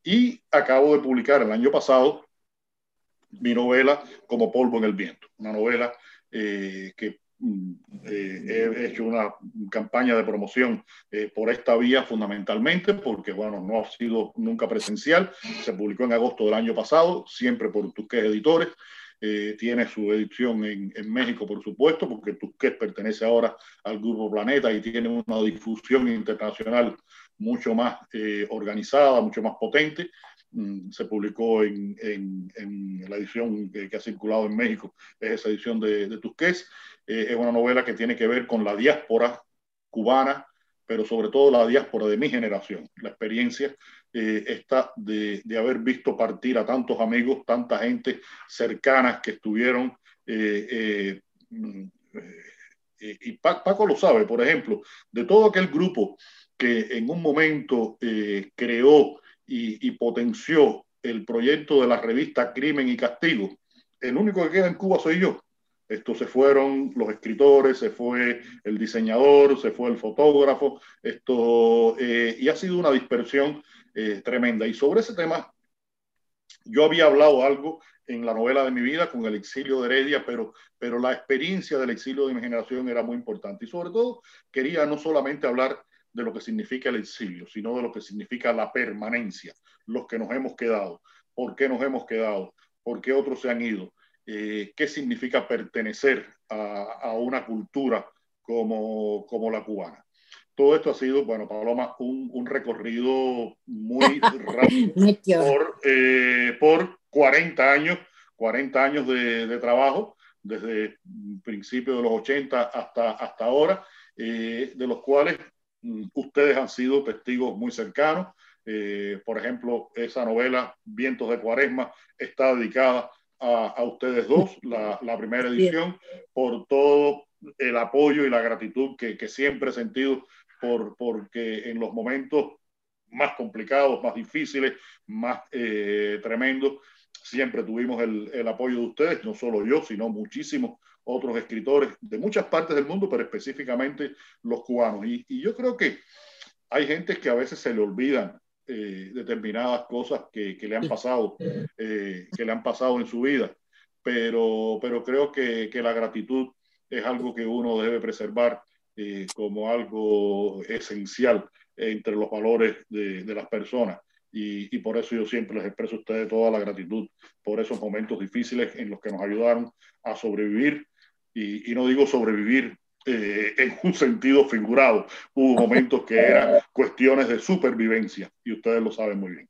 y acabo de publicar el año pasado mi novela Como polvo en el viento, una novela eh, que eh, he hecho una campaña de promoción eh, por esta vía fundamentalmente porque, bueno, no ha sido nunca presencial. Se publicó en agosto del año pasado, siempre por Tusquets Editores. Eh, tiene su edición en, en, México, por supuesto, porque Tusquets pertenece ahora al Grupo Planeta y tiene una difusión internacional mucho más organizada, mucho más potente. Mm, se publicó en, en, en la edición que, que, ha circulado en México, es esa edición de, de Tusquets. Eh, es una novela que tiene que ver con la diáspora cubana, pero sobre todo la diáspora de mi generación. La experiencia eh, está de, haber visto partir a tantos amigos, tanta gente cercanas que estuvieron. Eh, mm, y Paco lo sabe, por ejemplo, de todo aquel grupo que en un momento creó y, y potenció el proyecto de la revista Crimen y Castigo, el único que queda en Cuba soy yo. Esto se fueron los escritores, se fue el diseñador, se fue el fotógrafo, esto, eh, y ha sido una dispersión eh, tremenda. Y sobre ese tema, yo había hablado algo en la novela de mi vida con el exilio de Heredia, pero, pero la experiencia del exilio de mi generación era muy importante. Y sobre todo quería no solamente hablar de lo que significa el exilio, sino de lo que significa la permanencia, los que nos hemos quedado, por qué nos hemos quedado, por qué otros se han ido eh, qué significa pertenecer a, a una cultura como, como, la cubana. Todo esto ha sido, bueno, Paloma, un, un recorrido muy *laughs* rápido por, eh, por 40 años, 40 años de, de trabajo, desde principios de los 80 hasta, hasta ahora, eh, de los cuales mm, ustedes han sido testigos muy cercanos. Eh, por ejemplo, esa novela, Vientos de Cuaresma, está dedicada a, ustedes dos, la, la, primera edición, por todo el apoyo y la gratitud que, que siempre he sentido, por, porque en los momentos más complicados, más difíciles, más eh, tremendos, siempre tuvimos el, el, apoyo de ustedes, no solo yo, sino muchísimos otros escritores de muchas partes del mundo, pero específicamente los cubanos. Y, y yo creo que hay gente que a veces se le olvidan eh, determinadas cosas que, que, le han pasado, eh, que le han pasado en su vida. Pero, pero creo que, que la gratitud es algo que uno debe preservar eh, como algo esencial entre los valores de, de las personas. Y, y, por eso yo siempre les expreso a ustedes toda la gratitud por esos momentos difíciles en los que nos ayudaron a sobrevivir. Y, y no digo sobrevivir eh, en un sentido figurado. Hubo momentos que eran cuestiones de supervivencia y ustedes lo saben muy bien.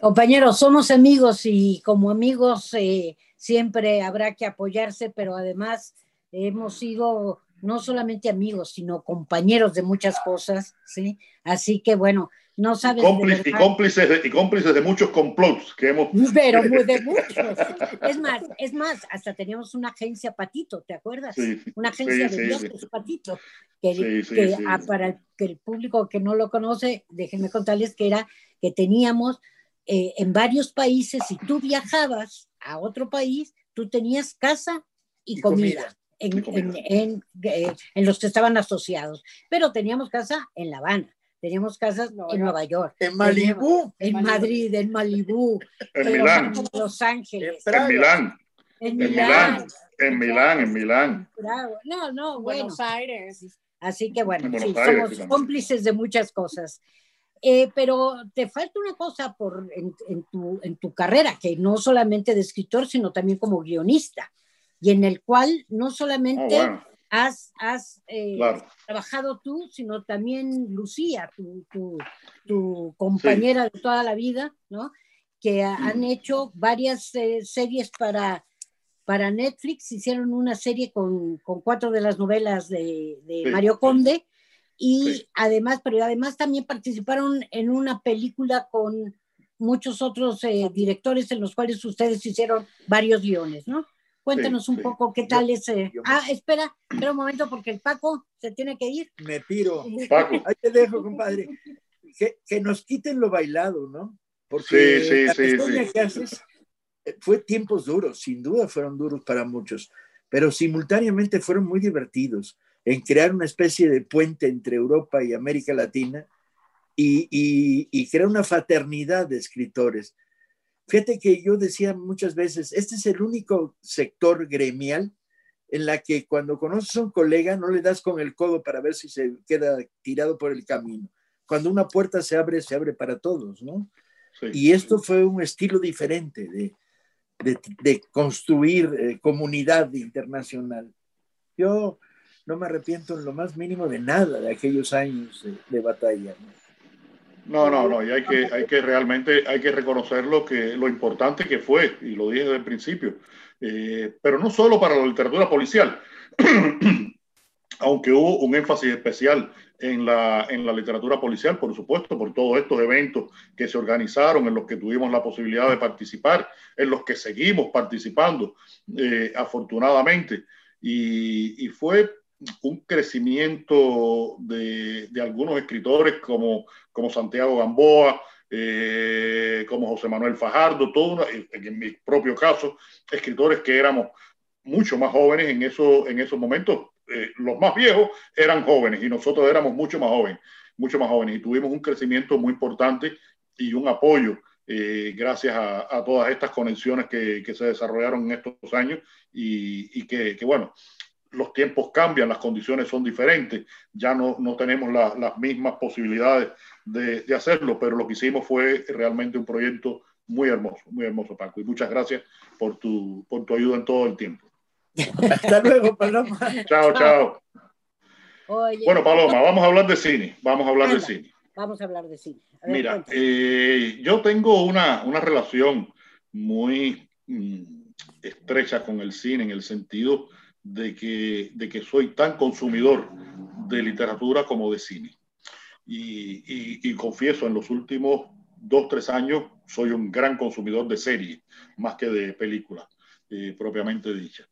Compañeros, somos amigos y como amigos eh, siempre habrá que apoyarse, pero además hemos sido no solamente amigos, sino compañeros de muchas cosas, ¿sí? Así que bueno, no sabes. Y, cómplices, y, cómplices de, y cómplices de muchos complots que hemos. *laughs* Pero de *laughs* muchos. Es más, es más, hasta teníamos una agencia Patito, ¿te acuerdas? Sí, una agencia sí, de viajes sí, Patito. Que, que ah, para el, que el público que no lo conoce, déjenme contarles que era que teníamos eh, en varios países, si tú viajabas a otro país, tú tenías casa y, comida. En, en, eh, en, los que estaban asociados. Pero teníamos casa en La Habana, teníamos casas en Nueva York, en Malibú, en Madrid, en Malibú, en, Milán, Los Ángeles, en Milán, en Milán, en Milán, en Milán. No, no, Buenos Aires. Así que bueno, sí, somos cómplices de muchas cosas. Eh, pero te falta una cosa por, en, en, tu, en tu carrera, que no solamente de escritor, sino también como guionista, y en el cual no solamente Oh, bueno. Has, has eh, Claro. trabajado tú, sino también Lucía, tu, tu, tu compañera de toda la vida, ¿no? Que ha- han hecho varias eh, series para, para Netflix, hicieron una serie con, con cuatro de las novelas de, de Sí, Mario sí. Conde y Sí. además, pero además también participaron en una película con muchos otros eh, directores en los cuales ustedes hicieron varios guiones, ¿no? Cuéntanos un sí. poco qué tal es. eh, yo- Ah, espera, espera un momento porque el Paco se tiene que ir. Me piro. *laughs* Paco. Ahí te dejo, compadre. Que, que nos quiten lo bailado, ¿no? Porque Sí, sí, la sí, sí. que haces eh, fue tiempos duros, sin duda fueron duros para muchos, pero simultáneamente fueron muy divertidos en crear una especie de puente entre Europa y América Latina y, y, y crear una fraternidad de escritores. Fíjate que yo decía muchas veces, este es el único sector gremial en la que cuando conoces a un colega no le das con el codo para ver si se queda tirado por el camino. Cuando una puerta se abre, se abre para todos, ¿no? Sí. Y esto fue un estilo diferente de, de, de construir eh, comunidad internacional. Yo no me arrepiento en lo más mínimo de nada de aquellos años de, de batalla. ¿no? No, no, no, y hay que, hay que realmente, hay que reconocer lo, que, lo importante que fue, y lo dije desde el principio, Eh, pero no solo para la literatura policial, *clears throat* aunque hubo un énfasis especial en la, en la literatura policial, por supuesto, por todos estos eventos que se organizaron, en los que tuvimos la posibilidad de participar, en los que seguimos participando, eh, afortunadamente, y, y fue un crecimiento de, de algunos escritores como, como Santiago Gamboa, eh, como José Manuel Fajardo, todo en, en mi propio caso, escritores que éramos mucho más jóvenes en, en esos momentos. Eh, los más viejos eran jóvenes y nosotros éramos mucho más jóvenes, mucho más jóvenes y tuvimos un crecimiento muy importante y un apoyo eh, gracias a, todas estas conexiones que, que, se desarrollaron en estos años y, y que, bueno, los tiempos cambian, las condiciones son diferentes, ya no, no tenemos la, las mismas posibilidades de, de, hacerlo, pero lo que hicimos fue realmente un proyecto muy hermoso, muy hermoso, Paco. Y muchas gracias por tu, por tu ayuda en todo el tiempo. *laughs* Hasta luego, Paloma. chao, chao. Oye, bueno, Paloma, vamos a hablar de cine. Vamos a hablar anda, de cine. Vamos a hablar de cine. Ver, Mira, eh, yo tengo una, una relación muy mmm, estrecha con el cine en el sentido de que, de que soy tan consumidor de literatura como de cine. Y, y, y, confieso, en los últimos dos, tres años soy un gran consumidor de series, más que de películas eh, propiamente dichas.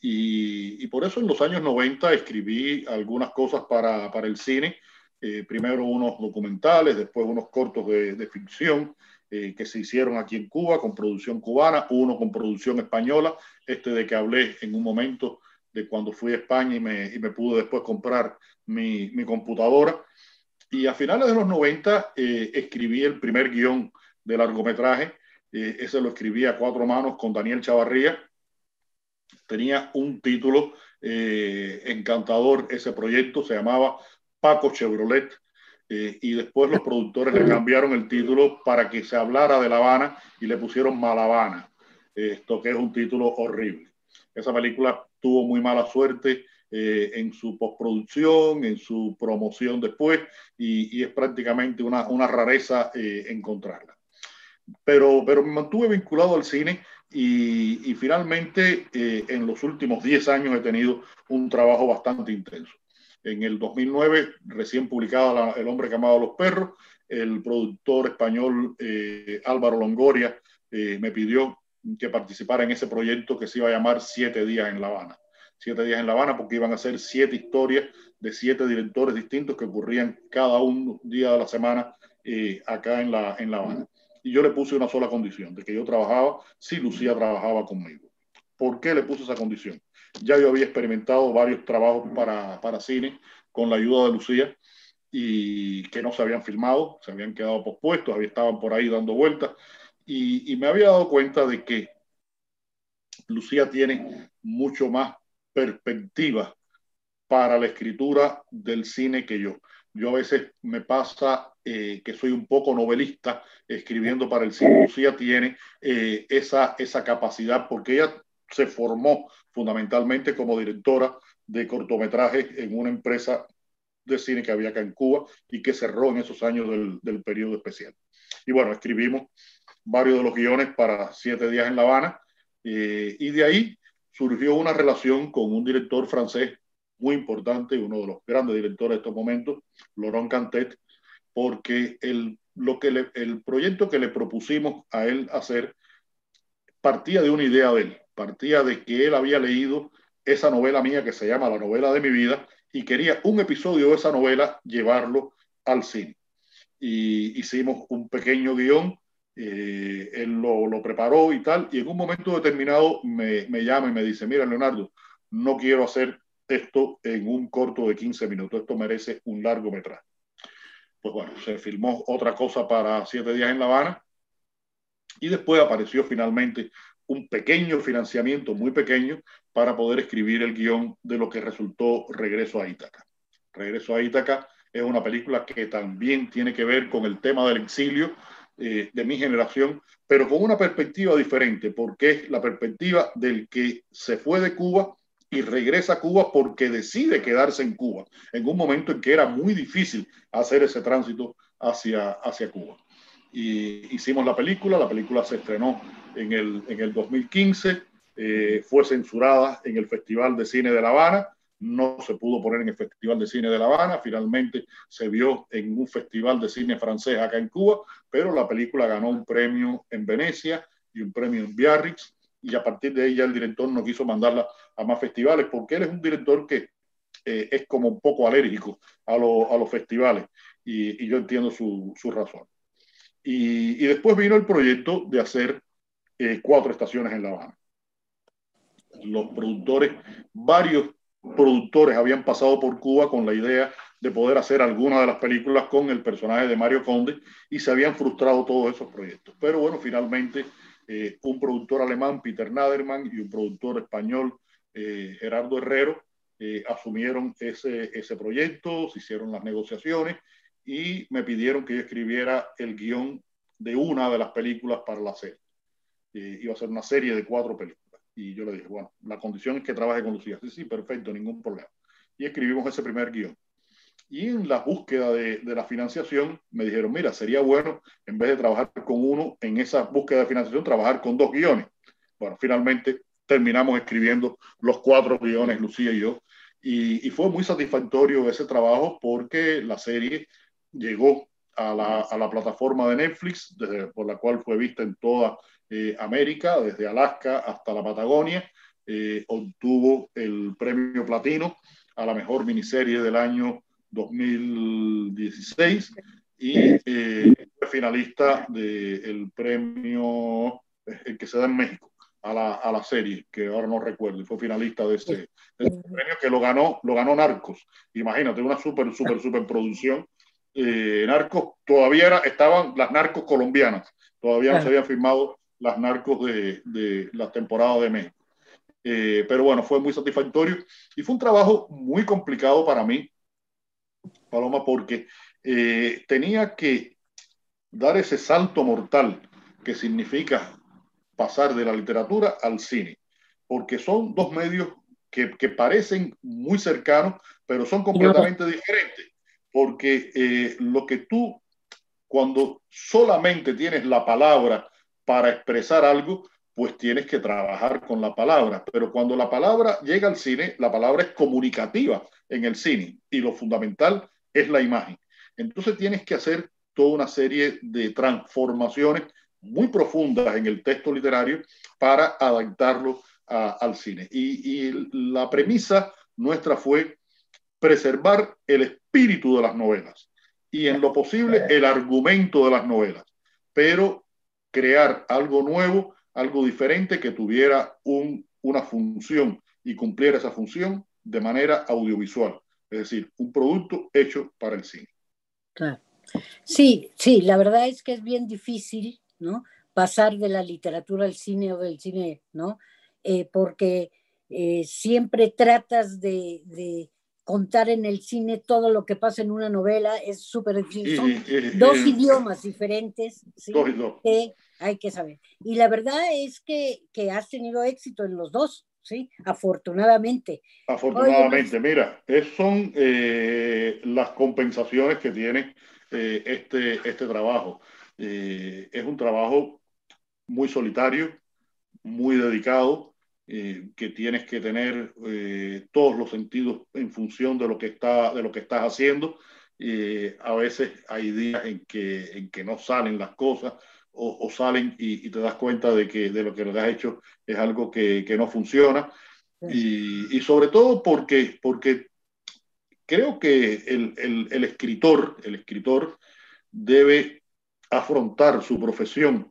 Y, y, por eso en los años 90 escribí algunas cosas para, para el cine, eh, primero unos documentales, después unos cortos de, de ficción eh, que se hicieron aquí en Cuba con producción cubana, uno con producción española, este de que hablé en un momento de cuando fui a España y me, y me pude después comprar mi, mi, computadora. Y a finales de los 90 eh, escribí el primer guion de largometraje, eh, ese lo escribí a cuatro manos con Daniel Chavarría. Tenía un título eh, encantador ese proyecto, se llamaba Paco Chevrolet, eh, y después los productores le cambiaron el título para que se hablara de La Habana y le pusieron Malavana, esto que es un título horrible. Esa película tuvo muy mala suerte eh, en su postproducción, en su promoción después, y, y es prácticamente una, una rareza eh, encontrarla. Pero, pero me mantuve vinculado al cine y, y finalmente eh, en los últimos 10 años he tenido un trabajo bastante intenso. En el 2009, recién publicada la, El hombre que amaba a los perros, el productor español eh, Álvaro Longoria eh, me pidió que participara en ese proyecto que se iba a llamar Siete días en La Habana. Siete días en La Habana porque iban a ser siete historias de siete directores distintos que ocurrían cada un día de la semana eh, acá en La, en la Habana. y yo le puse una sola condición, de que yo trabajaba si Lucía trabajaba conmigo. ¿Por qué le puse esa condición? Ya yo había experimentado varios trabajos para, para cine con la ayuda de Lucía y que no se habían filmado, se habían quedado pospuestos, estaban por ahí dando vueltas y, y me había dado cuenta de que Lucía tiene mucho más perspectiva para la escritura del cine que yo. Yo a veces me pasa eh, que soy un poco novelista escribiendo para el cine. Lucía tiene eh, esa, esa capacidad porque ella se formó fundamentalmente como directora de cortometrajes en una empresa de cine que había acá en Cuba y que cerró en esos años del, del periodo especial. Y bueno, escribimos varios de los guiones para Siete Días en La Habana eh, y de ahí surgió una relación con un director francés muy importante, uno de los grandes directores de estos momentos, Laurent Cantet, porque el, lo que el proyecto que le propusimos a él hacer partía de una idea de él, partía de que él había leído esa novela mía que se llama La novela de mi vida y quería un episodio de esa novela llevarlo al cine. Y hicimos un pequeño guion, eh, él lo, preparó y tal, y en un momento determinado me, llama y me dice, mira Leonardo, no quiero hacer esto en un corto de 15 minutos, esto merece un largometraje. Pues bueno, se filmó otra cosa para Siete Días en La Habana y después apareció finalmente un pequeño financiamiento, muy pequeño, para poder escribir el guion de lo que resultó Regreso a Ítaca. Regreso a Ítaca es una película que también tiene que ver con el tema del exilio eh, de mi generación, pero con una perspectiva diferente, porque es la perspectiva del que se fue de Cuba y regresa a Cuba porque decide quedarse en Cuba, en un momento en que era muy difícil hacer ese tránsito hacia, hacia Cuba. Y hicimos la película, la película se estrenó en el, en el 2015, eh, fue censurada en el Festival de Cine de La Habana, no se pudo poner en el Festival de Cine de La Habana, finalmente se vio en un festival de cine francés acá en Cuba, pero la película ganó un premio en Venecia y un premio en Biarritz, y a partir de ya el director no quiso mandarla a más festivales, porque él es un director que eh, es como un poco alérgico a, lo, a los festivales, y, yo entiendo su, razón. Y, y, después vino el proyecto de hacer eh, cuatro estaciones en La Habana. Los productores, varios productores habían pasado por Cuba con la idea de poder hacer alguna de las películas con el personaje de Mario Conde y se habían frustrado todos esos proyectos. Pero bueno, finalmente eh, un productor alemán, Peter Naderman, y un productor español, eh, Gerardo Herrero, eh, asumieron ese, ese proyecto, se hicieron las negociaciones y me pidieron que yo escribiera el guion de una de las películas para la serie. iba a ser una serie de cuatro películas. Y yo le dije, bueno, la condición es que trabaje con Lucía. Sí, sí, perfecto, ningún problema. Y escribimos ese primer guion. Y en la búsqueda de, de, la financiación me dijeron, mira, sería bueno, en vez de trabajar con uno, en esa búsqueda de financiación, trabajar con dos guiones. Bueno, finalmente terminamos escribiendo los cuatro guiones, Lucía y yo. Y, y fue muy satisfactorio ese trabajo porque la serie llegó a la, a la plataforma de Netflix, desde, por la cual fue vista en toda eh, América, desde Alaska hasta la Patagonia. Eh, obtuvo el premio platino a la mejor miniserie del año 2016 y eh, finalista del premio el que se da en México a la, a la, serie, que ahora no recuerdo, y fue finalista de ese, de ese, premio que lo ganó, lo ganó Narcos. Imagínate, una súper, súper, súper producción. Eh, Narcos, todavía era, estaban las Narcos colombianas, todavía no se habían firmado las narcos de, de las temporadas de México. Eh, pero bueno, fue muy satisfactorio y fue un trabajo muy complicado para mí, Paloma, porque eh, tenía que dar ese salto mortal que significa pasar de la literatura al cine, porque son dos medios que, que parecen muy cercanos, pero son completamente diferentes, porque eh, lo que tú, cuando solamente tienes la palabra para expresar algo, pues tienes que trabajar con la palabra. Pero cuando la palabra llega al cine, la palabra es comunicativa en el cine y lo fundamental es la imagen. Entonces tienes que hacer toda una serie de transformaciones muy profundas en el texto literario para adaptarlo a, al cine. Y, y la premisa nuestra fue preservar el espíritu de las novelas y en lo posible el argumento de las novelas, pero crear algo nuevo, algo diferente que tuviera un, una función y cumpliera esa función de manera audiovisual, es decir, un producto hecho para el cine. Claro. Sí, sí, la verdad es que es bien difícil, ¿no? Pasar de la literatura al cine o del cine, ¿no? Eh, porque eh, siempre tratas de, de, contar en el cine todo lo que pasa en una novela, es súper difícil. Son dos idiomas diferentes ¿sí? que hay que saber. Y la verdad es que, que has tenido éxito en los dos. ¿sí? Afortunadamente. Afortunadamente, mira, es, son eh, las compensaciones que tiene eh, este, este trabajo. Eh, es un trabajo muy solitario, muy dedicado, eh, que tienes que tener todos los sentidos en función de lo que, está, de lo que estás haciendo. a veces hay días en que, en que no salen las cosas o, salen y, te das cuenta de que de lo que has hecho es algo que, que no funciona. Y, y, sobre todo porque, porque creo que el, el, el, escritor, el escritor debe afrontar su profesión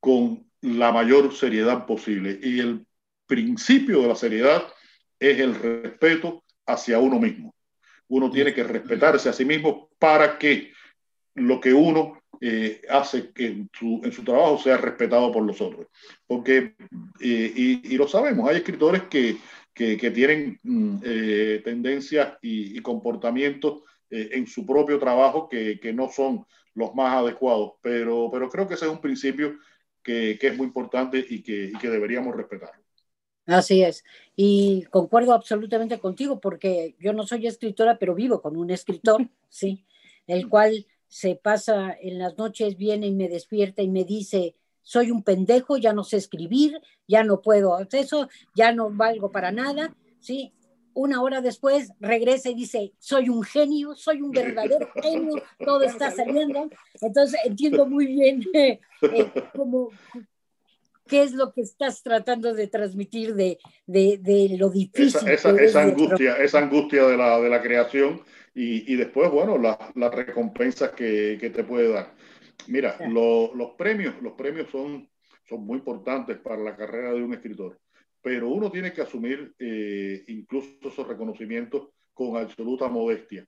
con la mayor seriedad posible. Y el principio de la seriedad es el respeto hacia uno mismo. Uno tiene que respetarse a sí mismo para que lo que uno eh, hace que en su, en su, trabajo sea respetado por los otros. Porque, eh, y, lo sabemos, hay escritores que, que, tienen mm, eh, tendencias y, y comportamientos eh, en su propio trabajo que, que, no son los más adecuados, pero, pero creo que ese es un principio que, que es muy importante y que, y que deberíamos respetar. Así es. Y concuerdo absolutamente contigo porque yo no soy escritora, pero vivo con un escritor, *laughs* ¿sí? El cual se pasa en las noches, viene y me despierta y me dice, soy un pendejo, ya no sé escribir, ya no puedo hacer eso, ya no valgo para nada, ¿sí? Una hora después regresa y dice, soy un genio, soy un verdadero *laughs* genio, todo está saliendo. Entonces entiendo muy bien *laughs* eh, eh, cómo, qué es lo que estás tratando de transmitir de, de, de lo difícil. Esa, esa, esa angustia, de... esa angustia de la, de la creación y, y después, bueno, las la recompensas que, que te puede dar. Mira, lo, los premios, los premios son, son muy importantes para la carrera de un escritor, pero uno tiene que asumir eh, incluso esos reconocimientos con absoluta modestia.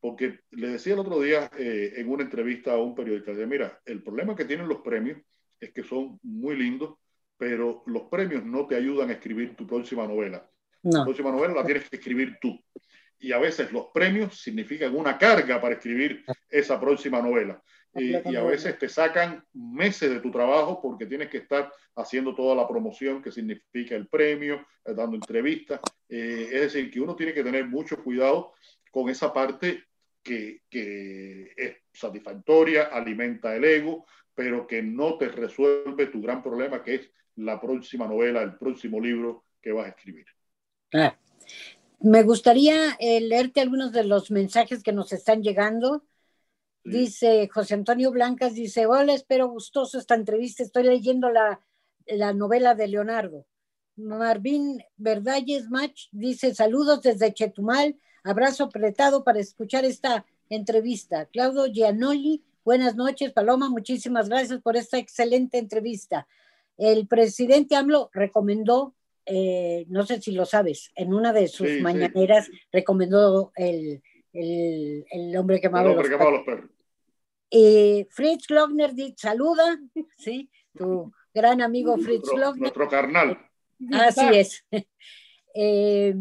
Porque le decía el otro día eh, en una entrevista a un periodista, de, mira, el problema que tienen los premios es que son muy lindos, pero los premios no te ayudan a escribir tu próxima novela. No. La próxima novela la tienes que escribir tú. Y a veces los premios significan una carga para escribir esa próxima novela y, y, a veces te sacan meses de tu trabajo porque tienes que estar haciendo toda la promoción que significa el premio, eh, dando entrevistas. Eh, es decir, que uno tiene que tener mucho cuidado con esa parte que, que, es satisfactoria, alimenta el ego, pero que no te resuelve tu gran problema, que es la próxima novela, el próximo libro que vas a escribir. Ah. Me gustaría eh, leerte algunos de los mensajes que nos están llegando. Dice José Antonio Blancas, dice, hola, espero gustoso esta entrevista, estoy leyendo la, la novela de Leonardo. Marvin Verdalles Mach dice, saludos desde Chetumal, abrazo apretado para escuchar esta entrevista. Claudio Gianoli, buenas noches, Paloma, muchísimas gracias por esta excelente entrevista. El presidente AMLO recomendó, eh, no sé si lo sabes, en una de sus sí, mañaneras sí. recomendó el, el, el, hombre que amaba los, los perros. Eh, Fritz Glockner saluda, *laughs* ¿sí? Tu gran amigo Fritz nuestro, Glockner. Nuestro carnal. Así es. *laughs* Eh,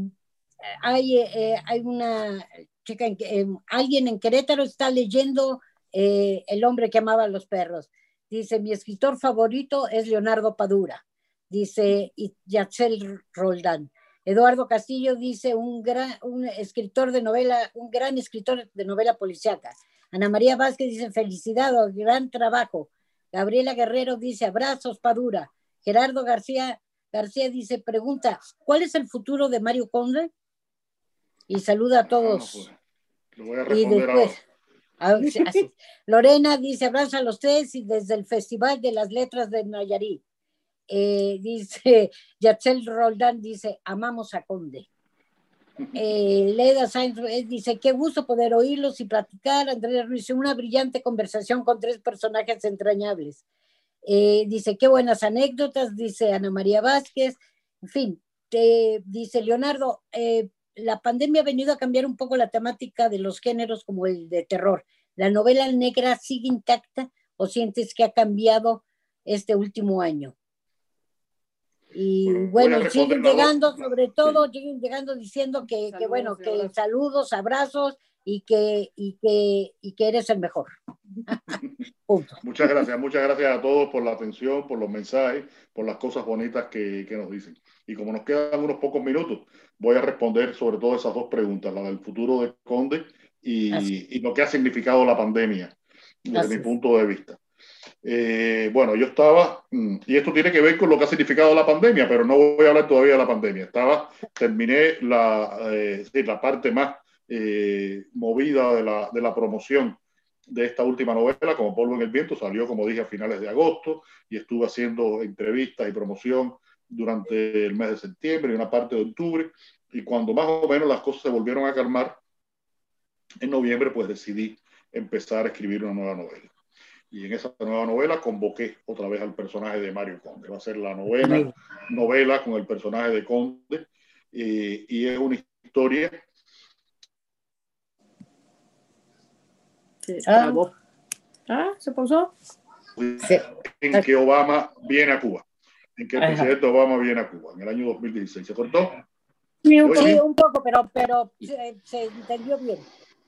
hay, eh, hay una chica, en, eh, alguien en Querétaro está leyendo eh, El hombre que amaba a los perros. Dice, mi escritor favorito es Leonardo Padura. Dice, y Yatzel Roldán. Eduardo Castillo dice, un, gran, un escritor de novela, un gran escritor de novela policiaca. Ana María Vázquez dice, felicidades, gran trabajo. Gabriela Guerrero dice, abrazos, Padura. Gerardo García, García dice, pregunta, ¿cuál es el futuro de Mario Conde? Y saluda a todos. No, no, Lo voy a responder y después. Así. Lorena dice, abrazo a los tres y desde el Festival de las Letras de Nayarit. Eh, dice, *laughs* Yatzel Roldán dice, amamos a Conde. Eh, Leda Sainz dice, qué gusto poder oírlos y platicar. Andrés Ruiz, una brillante conversación con tres personajes entrañables. Eh, dice, qué buenas anécdotas, dice Ana María Vázquez. En fin, dice Leonardo, la pandemia ha venido a cambiar un poco la temática de los géneros como el de terror. ¿La novela negra sigue intacta o sientes que ha cambiado este último año? Y bueno, siguen llegando, sobre todo, siguen llegando diciendo que, que bueno, que saludos, abrazos y que, y que, y que eres el mejor. *laughs* Muchas gracias, muchas gracias a todos por la atención, por los mensajes, por las cosas bonitas que, que, nos dicen. Y como nos quedan unos pocos minutos, voy a responder sobre todo esas dos preguntas, la del futuro de Conde y, y lo que ha significado la pandemia, desde mi punto de vista. Eh, bueno, yo estaba, mm, y esto tiene que ver con lo que ha significado la pandemia, pero no voy a hablar todavía de la pandemia. Estaba, terminé la, eh, la parte más eh, movida de la, de la promoción de esta última novela, como Polvo en el Viento, salió, como dije, a finales de agosto y estuve haciendo entrevistas y promoción durante el mes de septiembre y una parte de octubre. Y cuando más o menos las cosas se volvieron a calmar, en noviembre, pues decidí empezar a escribir una nueva novela. Y en esa nueva novela convoqué otra vez al personaje de Mario Conde. Va a ser la novela, novela con el personaje de Conde. Eh, y es una historia Ah. ah, ¿se pausó? En que Obama viene a Cuba. En que el presidente Obama viene a Cuba, en el año 2016. ¿Se cortó? Sí, un, poco, pero, pero se, entendió bien.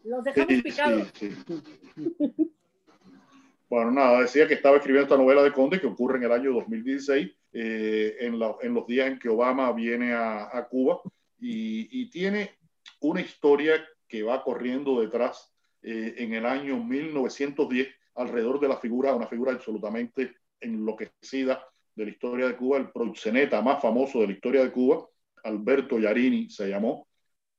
Los dejamos picados. *laughs* Bueno, nada, decía que estaba escribiendo esta novela de Conde que ocurre en el año 2016, eh, en, en, los días en que Obama viene a, Cuba y, y, tiene una historia que va corriendo detrás eh, en el año 1910 alrededor de la figura, una figura absolutamente enloquecida de la historia de Cuba, el proxeneta más famoso de la historia de Cuba, Alberto Yarini se llamó,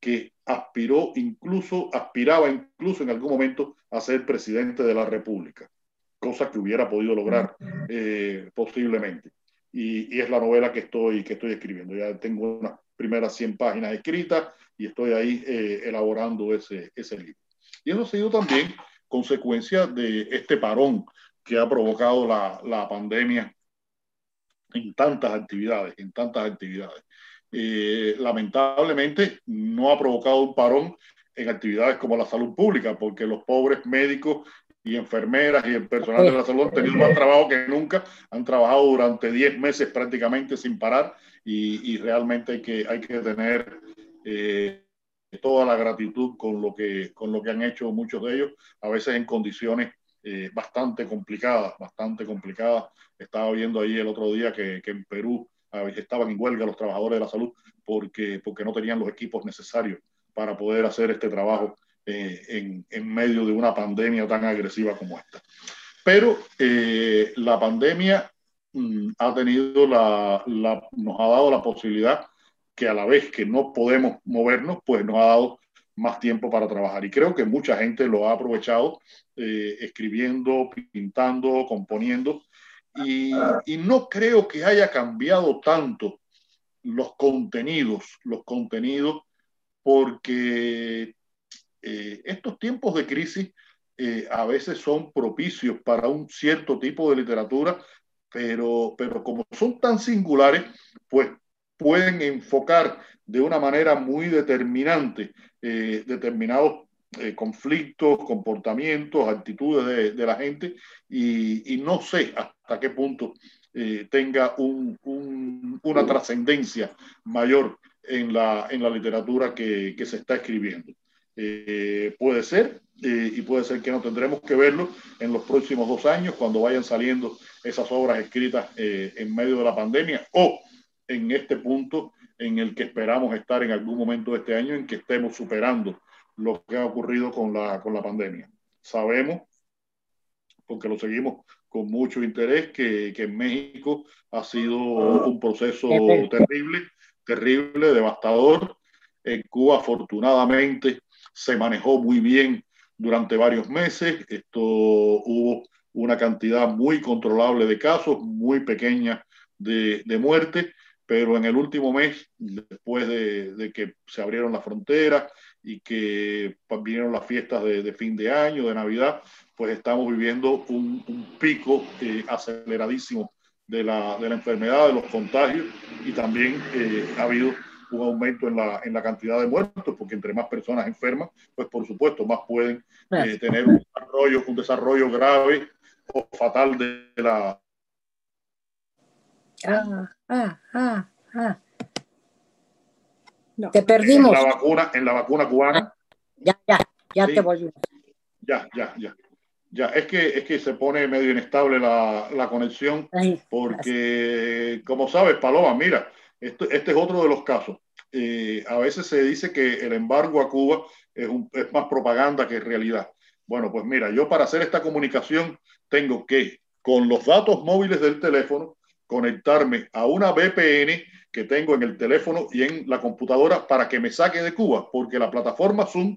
que aspiró incluso, aspiraba incluso en algún momento a ser presidente de la República, cosa que hubiera podido lograr eh, posiblemente. Y, y, es la novela que estoy, que estoy escribiendo. Ya tengo unas primeras 100 páginas escritas y estoy ahí eh, elaborando ese, ese libro. Y eso ha sido también consecuencia de este parón que ha provocado la, la pandemia en tantas actividades, en tantas actividades. Eh, lamentablemente no ha provocado un parón en actividades como la salud pública, porque los pobres médicos y enfermeras y el personal de la salud han tenido más trabajo que nunca, han trabajado durante 10 meses prácticamente sin parar y, y realmente hay que, hay que tener eh, toda la gratitud con lo que, con lo que han hecho muchos de ellos, a veces en condiciones eh, bastante complicadas, bastante complicadas. Estaba viendo ahí el otro día que, que en Perú estaban en huelga los trabajadores de la salud porque, porque no tenían los equipos necesarios para poder hacer este trabajo eh, en, en, medio de una pandemia tan agresiva como esta. Pero eh, la pandemia mm, ha tenido la, la, nos ha dado la posibilidad que a la vez que no podemos movernos, pues nos ha dado más tiempo para trabajar. Y creo que mucha gente lo ha aprovechado eh, escribiendo, pintando, componiendo. Y, y, no creo que haya cambiado tanto los contenidos, los contenidos, porque eh, estos tiempos de crisis eh, a veces son propicios para un cierto tipo de literatura, pero, pero como son tan singulares, pues pueden enfocar de una manera muy determinante eh, determinados conflictos, comportamientos, actitudes de, la gente y, no sé hasta qué punto tenga un, un, una trascendencia mayor en la, en la literatura que se está escribiendo. Eh, puede ser, y puede ser que no tendremos que verlo en los próximos dos años cuando vayan saliendo esas obras escritas en medio de la pandemia o en este punto en el que esperamos estar en algún momento de este año, en que estemos superando lo que ha ocurrido con la, con la pandemia. Sabemos, porque lo seguimos con mucho interés, que, que en México ha sido un proceso terrible, terrible, devastador. En Cuba, afortunadamente, se manejó muy bien durante varios meses. Esto hubo una cantidad muy controlable de casos, muy pequeña de, de muerte pero en el último mes, después de, de que se abrieron las fronteras y que vinieron las fiestas de, fin de año, de Navidad, pues estamos viviendo un, pico eh, aceleradísimo de la, de la, enfermedad, de los contagios y también eh, ha habido un aumento en la, en la cantidad de muertos, porque entre más personas enfermas, pues por supuesto más pueden eh, tener un desarrollo, un desarrollo grave o fatal de la... Ah, ah, ah, ah. Te perdimos. En la vacuna, en la vacuna cubana. ya, ya, ya te volvimos. Ya, ya, ya. Ya, es que, es que se pone medio inestable la, la conexión, porque, como sabes, Paloma, mira, este, este es otro de los casos. Eh, a veces se dice que el embargo a Cuba es, un, es más propaganda que realidad. Bueno, pues mira, yo para hacer esta comunicación tengo que, con los datos móviles del teléfono, conectarme a una VPN que tengo en el teléfono y en la computadora para que me saque de Cuba, porque la plataforma Zoom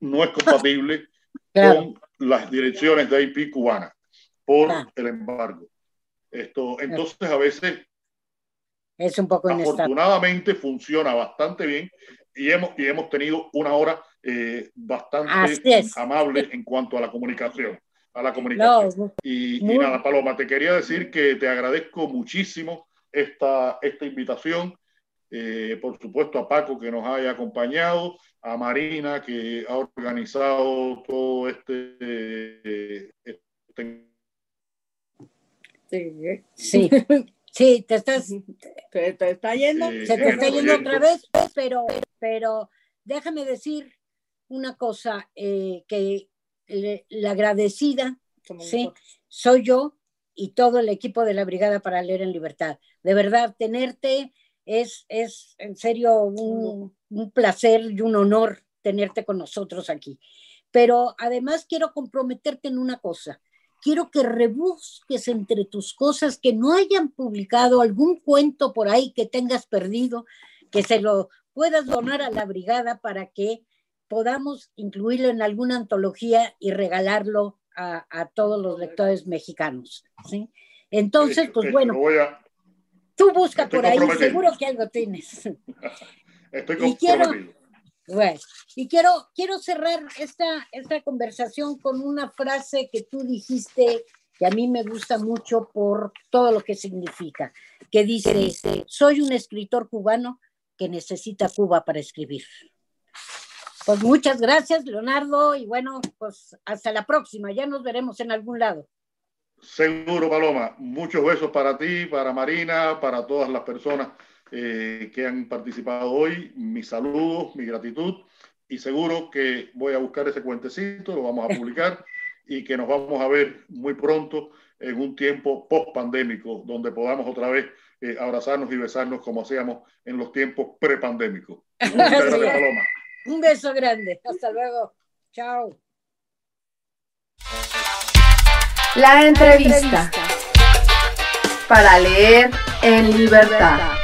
no es compatible *laughs* con las direcciones de IP cubanas por el embargo. Esto, entonces a veces es un poco afortunadamente funciona bastante bien y hemos, y hemos tenido una hora eh, bastante amable en cuanto a la comunicación. A la comunicación. y, y, nada, Paloma, te quería decir que te agradezco muchísimo esta, esta invitación. Eh, por supuesto, a Paco que nos haya acompañado, a Marina que ha organizado todo este. este... Sí, sí, *laughs* te estás. *laughs* Te, está yendo. Se te está yendo otra vez, pero, pero déjame decir una cosa eh, que la agradecida ¿sí? soy yo y todo el equipo de la Brigada para Leer en Libertad. De verdad, tenerte es, es en serio un, un placer y un honor tenerte con nosotros aquí. Pero además quiero comprometerte en una cosa. Quiero que rebusques entre tus cosas que no hayan publicado algún cuento por ahí que tengas perdido, que se lo puedas donar a la brigada para que podamos incluirlo en alguna antología y regalarlo a, todos los lectores mexicanos. ¿sí? Entonces, pues bueno, tú busca por ahí, seguro que algo tienes. *laughs* Estoy y quiero, bueno, y quiero, quiero cerrar esta, esta conversación con una frase que tú dijiste que a mí me gusta mucho por todo lo que significa, que dice, soy un escritor cubano que necesita Cuba para escribir. Pues muchas gracias, Leonardo, y bueno, pues hasta la próxima, ya nos veremos en algún lado. Seguro, Paloma. Muchos besos para ti, para Marina, para todas las personas eh, que han participado hoy. Mis saludos, mi gratitud, y seguro que voy a buscar ese cuentecito, lo vamos a *laughs* publicar y que nos vamos a ver muy pronto en un tiempo post-pandémico, donde podamos otra vez eh, abrazarnos y besarnos como hacíamos en los tiempos prepandémicos. *laughs* Paloma. Un beso grande. Hasta luego. Chao. La entrevista. Para leer en libertad.